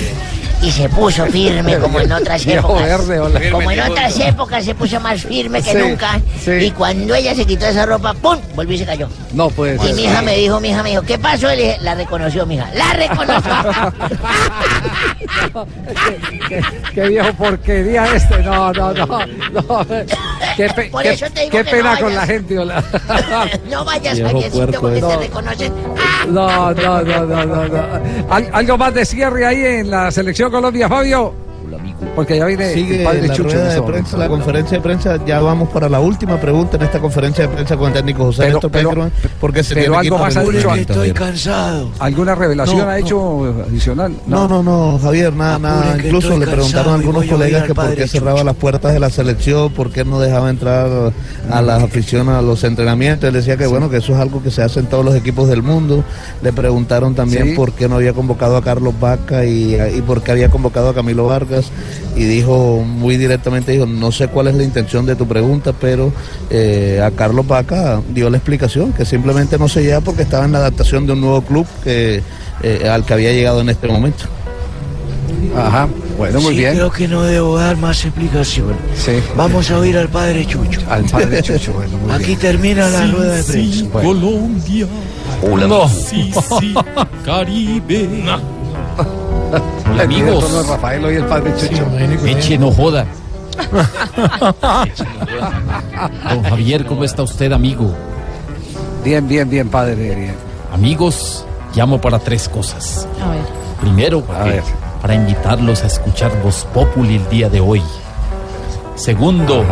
Y se puso firme como en otras épocas. verde. Como en otras épocas se puso más firme que Sí, nunca. sí. Y cuando ella se quitó esa ropa, ¡pum! Volvió y se cayó. No puede ser. Y mi hija me dijo, mi hija me dijo, ¿qué pasó? Le dije, la reconoció, mi hija. ¡La reconoció! qué, qué viejo porquería este. No, no, no. no. Qué, pe- Por qué- eso te digo qué que pena no con la gente. hola. no vayas, puerco porque ese. te reconocen. No, no, no, no, no. no. Al- ¿Algo más de cierre ahí en la selección Colombia, Fabio? Porque ya viene Sigue el padre la Chucho. en rueda de prensa, la conferencia de prensa. Ya vamos para la última pregunta en esta conferencia de prensa con el técnico José Pero- Néstor pero- Peckerman, porque se pero algo más ha dicho reunir. antes. Estoy cansado. ¿Alguna revelación No, ha no. hecho adicional? No, no, no, Javier, nada, nada. Incluso le preguntaron a algunos colegas que por qué cerraba las puertas de la selección, por qué no dejaba entrar a las aficiones a los entrenamientos. Él decía que bueno, que eso es algo que se hace en todos los equipos del mundo. Le preguntaron también Sí. por qué no había convocado a Carlos Vaca y, y por qué había convocado a Camilo Vargas. Y dijo muy directamente, dijo, no sé cuál es la intención de tu pregunta, pero eh, a Carlos Vaca dio la explicación, que simplemente no se lleva porque estaba en la adaptación de un nuevo club que, eh, al que había llegado en este momento. Ajá, bueno, muy Sí, bien. creo que no debo dar más explicaciones. Sí. Vamos a oír al padre Chucho. Al padre Chucho, bueno, muy Aquí bien. termina la rueda de prensa. Colombia. Hola. No. Sí, sí, Caribe. Hola, amigos. No, Rafael, hoy el padre Chucho. Eche, no joda. Don Javier, ¿cómo está usted, amigo? Bien, bien, bien, padre. Bien. Amigos, llamo para tres cosas. A ver. Primero, ver. para invitarlos a escuchar Voz Populi el día de hoy. Segundo,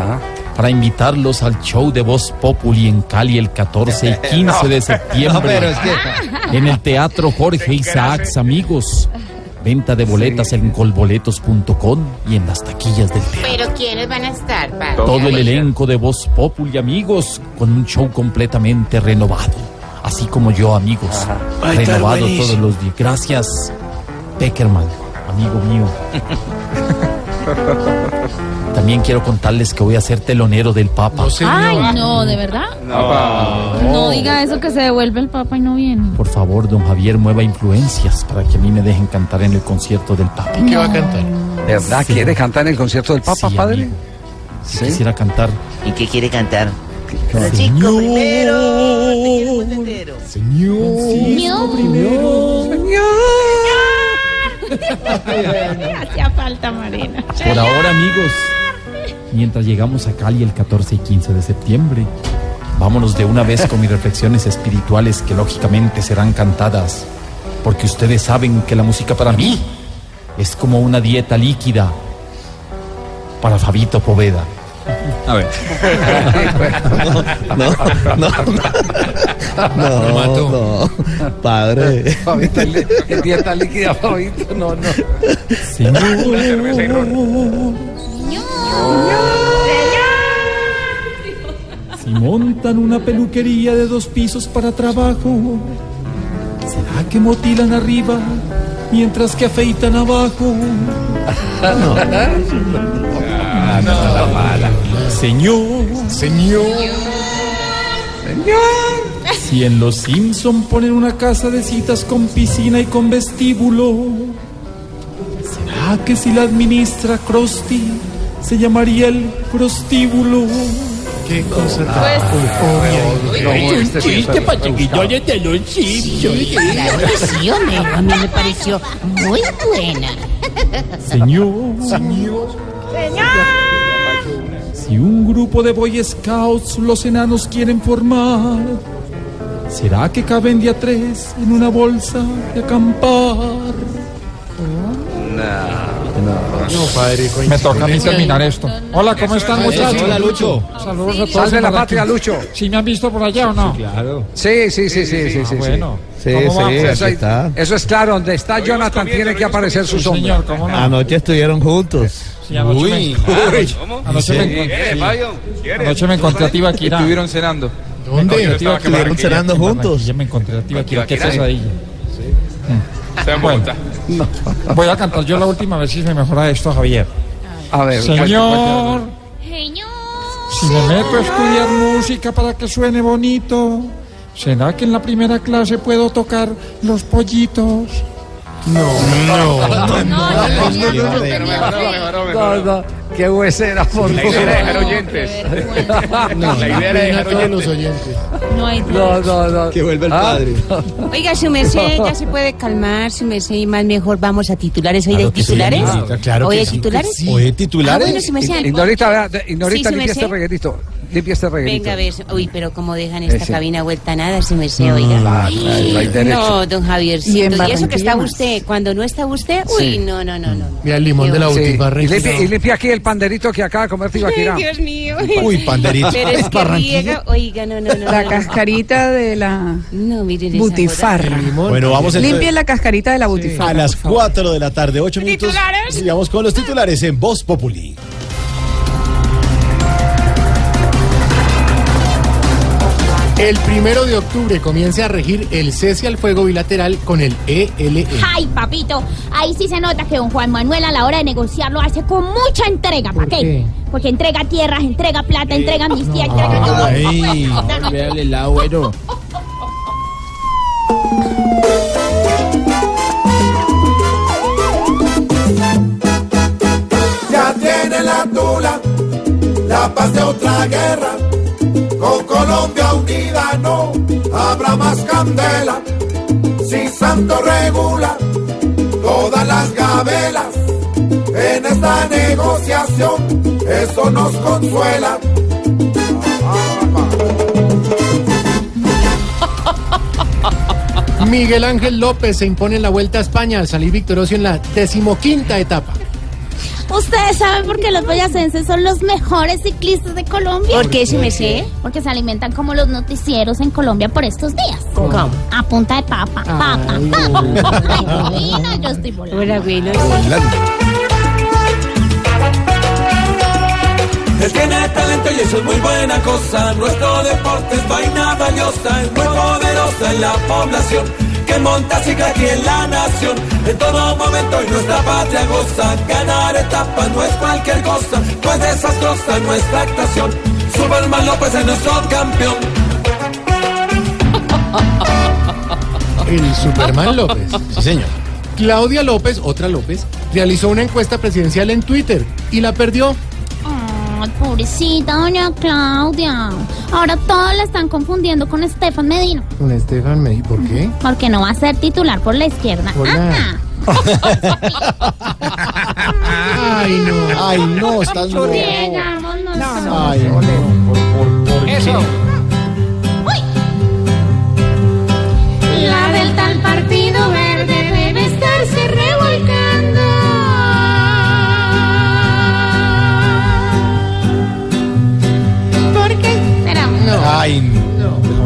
para invitarlos al show de Voz Populi en Cali el 14 y 15 de septiembre. No, pero es que- En el Teatro Jorge Isaacs, amigos. Venta de boletas en colboletos.com y en las taquillas del teatro. Pero ¿quiénes van a estar, padre? Todo el elenco de Voz Populi, amigos, con un show completamente renovado. Así como yo, amigos. Va a estar Renovado todos los días. Gracias, Peckerman, amigo mío. También quiero contarles que voy a ser telonero del Papa. Ay, no, ¿de verdad? No diga eso que se devuelve el Papa y no viene. Por favor, don Javier, mueva influencias para que a mí me dejen cantar en el concierto del Papa. ¿Qué va a cantar? ¿Verdad? Sí. ¿Quiere cantar en el concierto del Papa, Sí, padre? amigo. Si quisiera cantar. ¿Y qué quiere cantar? Señor, Señor. Hacía falta, Marina. Por ahora, amigos, mientras llegamos a Cali el 14 y 15 de septiembre, vámonos de una vez con mis reflexiones espirituales que lógicamente serán cantadas, porque ustedes saben que la música para mí es como una dieta líquida para Fabito Poveda. A ver. No, no, no, no, no, padre. Fabito, dieta líquida, Fabito. No, no. Si montan una peluquería de dos pisos para trabajo, ¿será que motilan arriba mientras que afeitan abajo? Señor, señor, Si en Los Simpson ponen una casa de citas con piscina y con vestíbulo, ¿será que si la administra Krusty se llamaría el prostíbulo? ¿Qué cosa Pues- un chiste para chiquillones de los que sí, Homero. A mí me pareció muy buena. Señor, señor, si un grupo de Boy Scouts los enanos quieren formar, ¿será que caben de a tres en una bolsa de acampar? No, padre, Me toca a mí terminar esto. Hola, ¿cómo están, Eso, muchachos? hola, Lucho. Saludos a todos. Sal de en la patria, Lucho. ¿Sí me han visto por allá o no? Claro. Sí, sí, sí, sí, sí, sí. bueno. Sí, ¿Cómo sí, Eso, está. eso es claro, donde está Jonathan tiene que aparecer su Sí, sombra. señor, ¿cómo no? Anoche estuvieron juntos. Sí, Uy. anoche me Sí. encontré, sí. Anoche me encontré a Tibaquira. Estuvieron cenando. ¿Dónde? Estuvieron cenando juntos. Ya me encontré a Tibaquira. Qué Tibaquira. pesadilla. Está en Bueno, Voy a cantar yo la última vez si me mejora esto, Javier. A ver, Señor, si me meto a estudiar música para que suene bonito, ¿será que en la primera clase puedo tocar los pollitos? No, no, no, no, No, no, qué huesera, por La idea era dejar oyentes. La idea era dejar oyentes. No hay No, no, no. Que vuelve el Ah, padre. Oiga, su merced, ya se puede calmar, su merced, y más mejor vamos a titulares. ¿Hoy de titulares? Claro ¿Hoy de sí. titulares? ¿Hoy de Ah, titulares? bueno, su merced. Ignorita, ignorita Sí, su limpia este limpia reguerito. Venga a ver, uy, pero como dejan esta Ese. cabina vuelta a nada, si me sé, Mm, oiga. no hay derecho. no, don Javiercito. Y Y, eso que está usted, cuando no está usted, uy, Sí. no, no, no, no. Mira el limón de la Sí, butifarra. Y limpia, y limpia aquí el panderito que acaba de comer Tibaquirá. Ay, Dios mío. Uy, panderito. Pero es que riega, oiga, no, no, no. La no. cascarita de la No, miren esa butifarra. Bueno, vamos entonces Limpie la cascarita de la a butifarra. las 4 de la tarde, 8 minutos. ¿Titulares? Sigamos con los titulares en Voz Populi. El primero de octubre comienza a regir el cese al fuego bilateral con el E ELE. Ay, papito, ahí sí se nota que don Juan Manuel a la hora de negociar lo hace con mucha entrega. ¿Para qué? Porque entrega tierras, entrega plata, entrega amnistía, entrega todo. Ay, Véale el lado bueno. Ya tiene la tula, la paz de otra guerra. Con Colombia unida no habrá más candela. Si Santo regula todas las gabelas en esta negociación, eso nos consuela. Miguel Ángel López se impone en la Vuelta a España al salir victorioso en la decimoquinta etapa. Ustedes saben por qué los boyacenses son los mejores ciclistas de Colombia. ¿Por qué se me sé? Porque se alimentan como los noticieros en Colombia por estos días. ¿Cómo? A punta de papa, papa, papa. Ay, divina, yo estoy volando. Hola, abuelo. Él tiene talento y eso es muy buena cosa. Nuestro deporte es vaina valiosa, es muy poderosa en la población. Sigue aquí en la nación. En todo momento y nuestra patria goza. Ganar etapas no es cualquier cosa, no es desastrosa nuestra actuación. Superman López es nuestro campeón. El Superman López. sí, señor. Claudia López, otra López, realizó una encuesta presidencial en Twitter y la perdió. Ay, pobrecita doña Claudia. Ahora todos la están confundiendo con Estefan Medina. Con Estefan Medina. ¿Por qué? Porque no va a ser titular por la izquierda. Hola. Ay, no. Ay, no, estás loco. Llegámonos. Ay, no. Eso. La del tal partido verde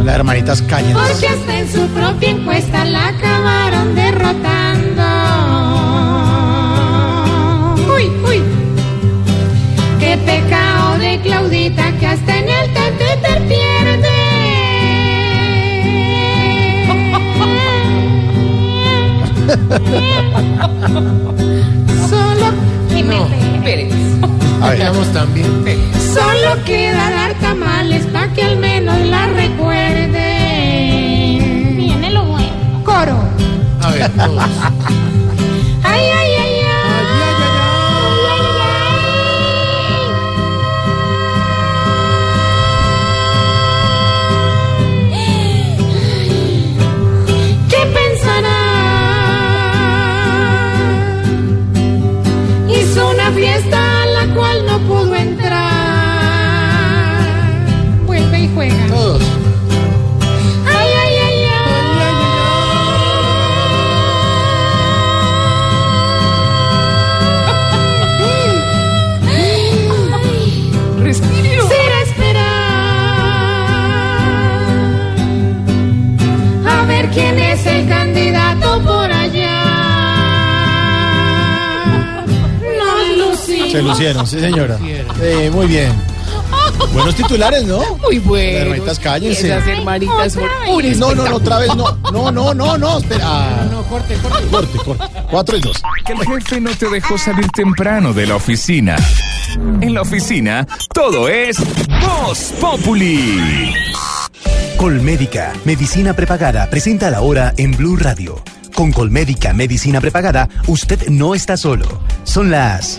Las hermanitas callen. Porque hasta en su propia encuesta la acabaron derrotando. Uy, uy. Qué pecado de Claudita que hasta en el Twitter pierde. Solo. No. A ver. También. Solo queda dar tamales pa' que al menos Coro. A ver, todos. Se lucieron, sí, señora. Eh, muy bien. Buenos titulares, ¿no? Muy bueno. hermanitas cállense. Esas hermanitas son un No, no, no, otra vez no. No, no, no, no, espera. Ah, No, corte, corte. corte, corte. Cuatro y dos. Que el jefe no te dejó salir temprano de la oficina. En la oficina, todo es Voz Populi. Colmédica, medicina prepagada, presenta la hora en Blue Radio. Con Colmédica, medicina prepagada, usted no está solo. Son las...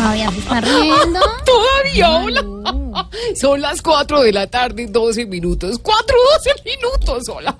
Todavía se está riendo. Todavía, hola. Son las 4 de la tarde, 12 minutos. 4, 12 minutos, hola.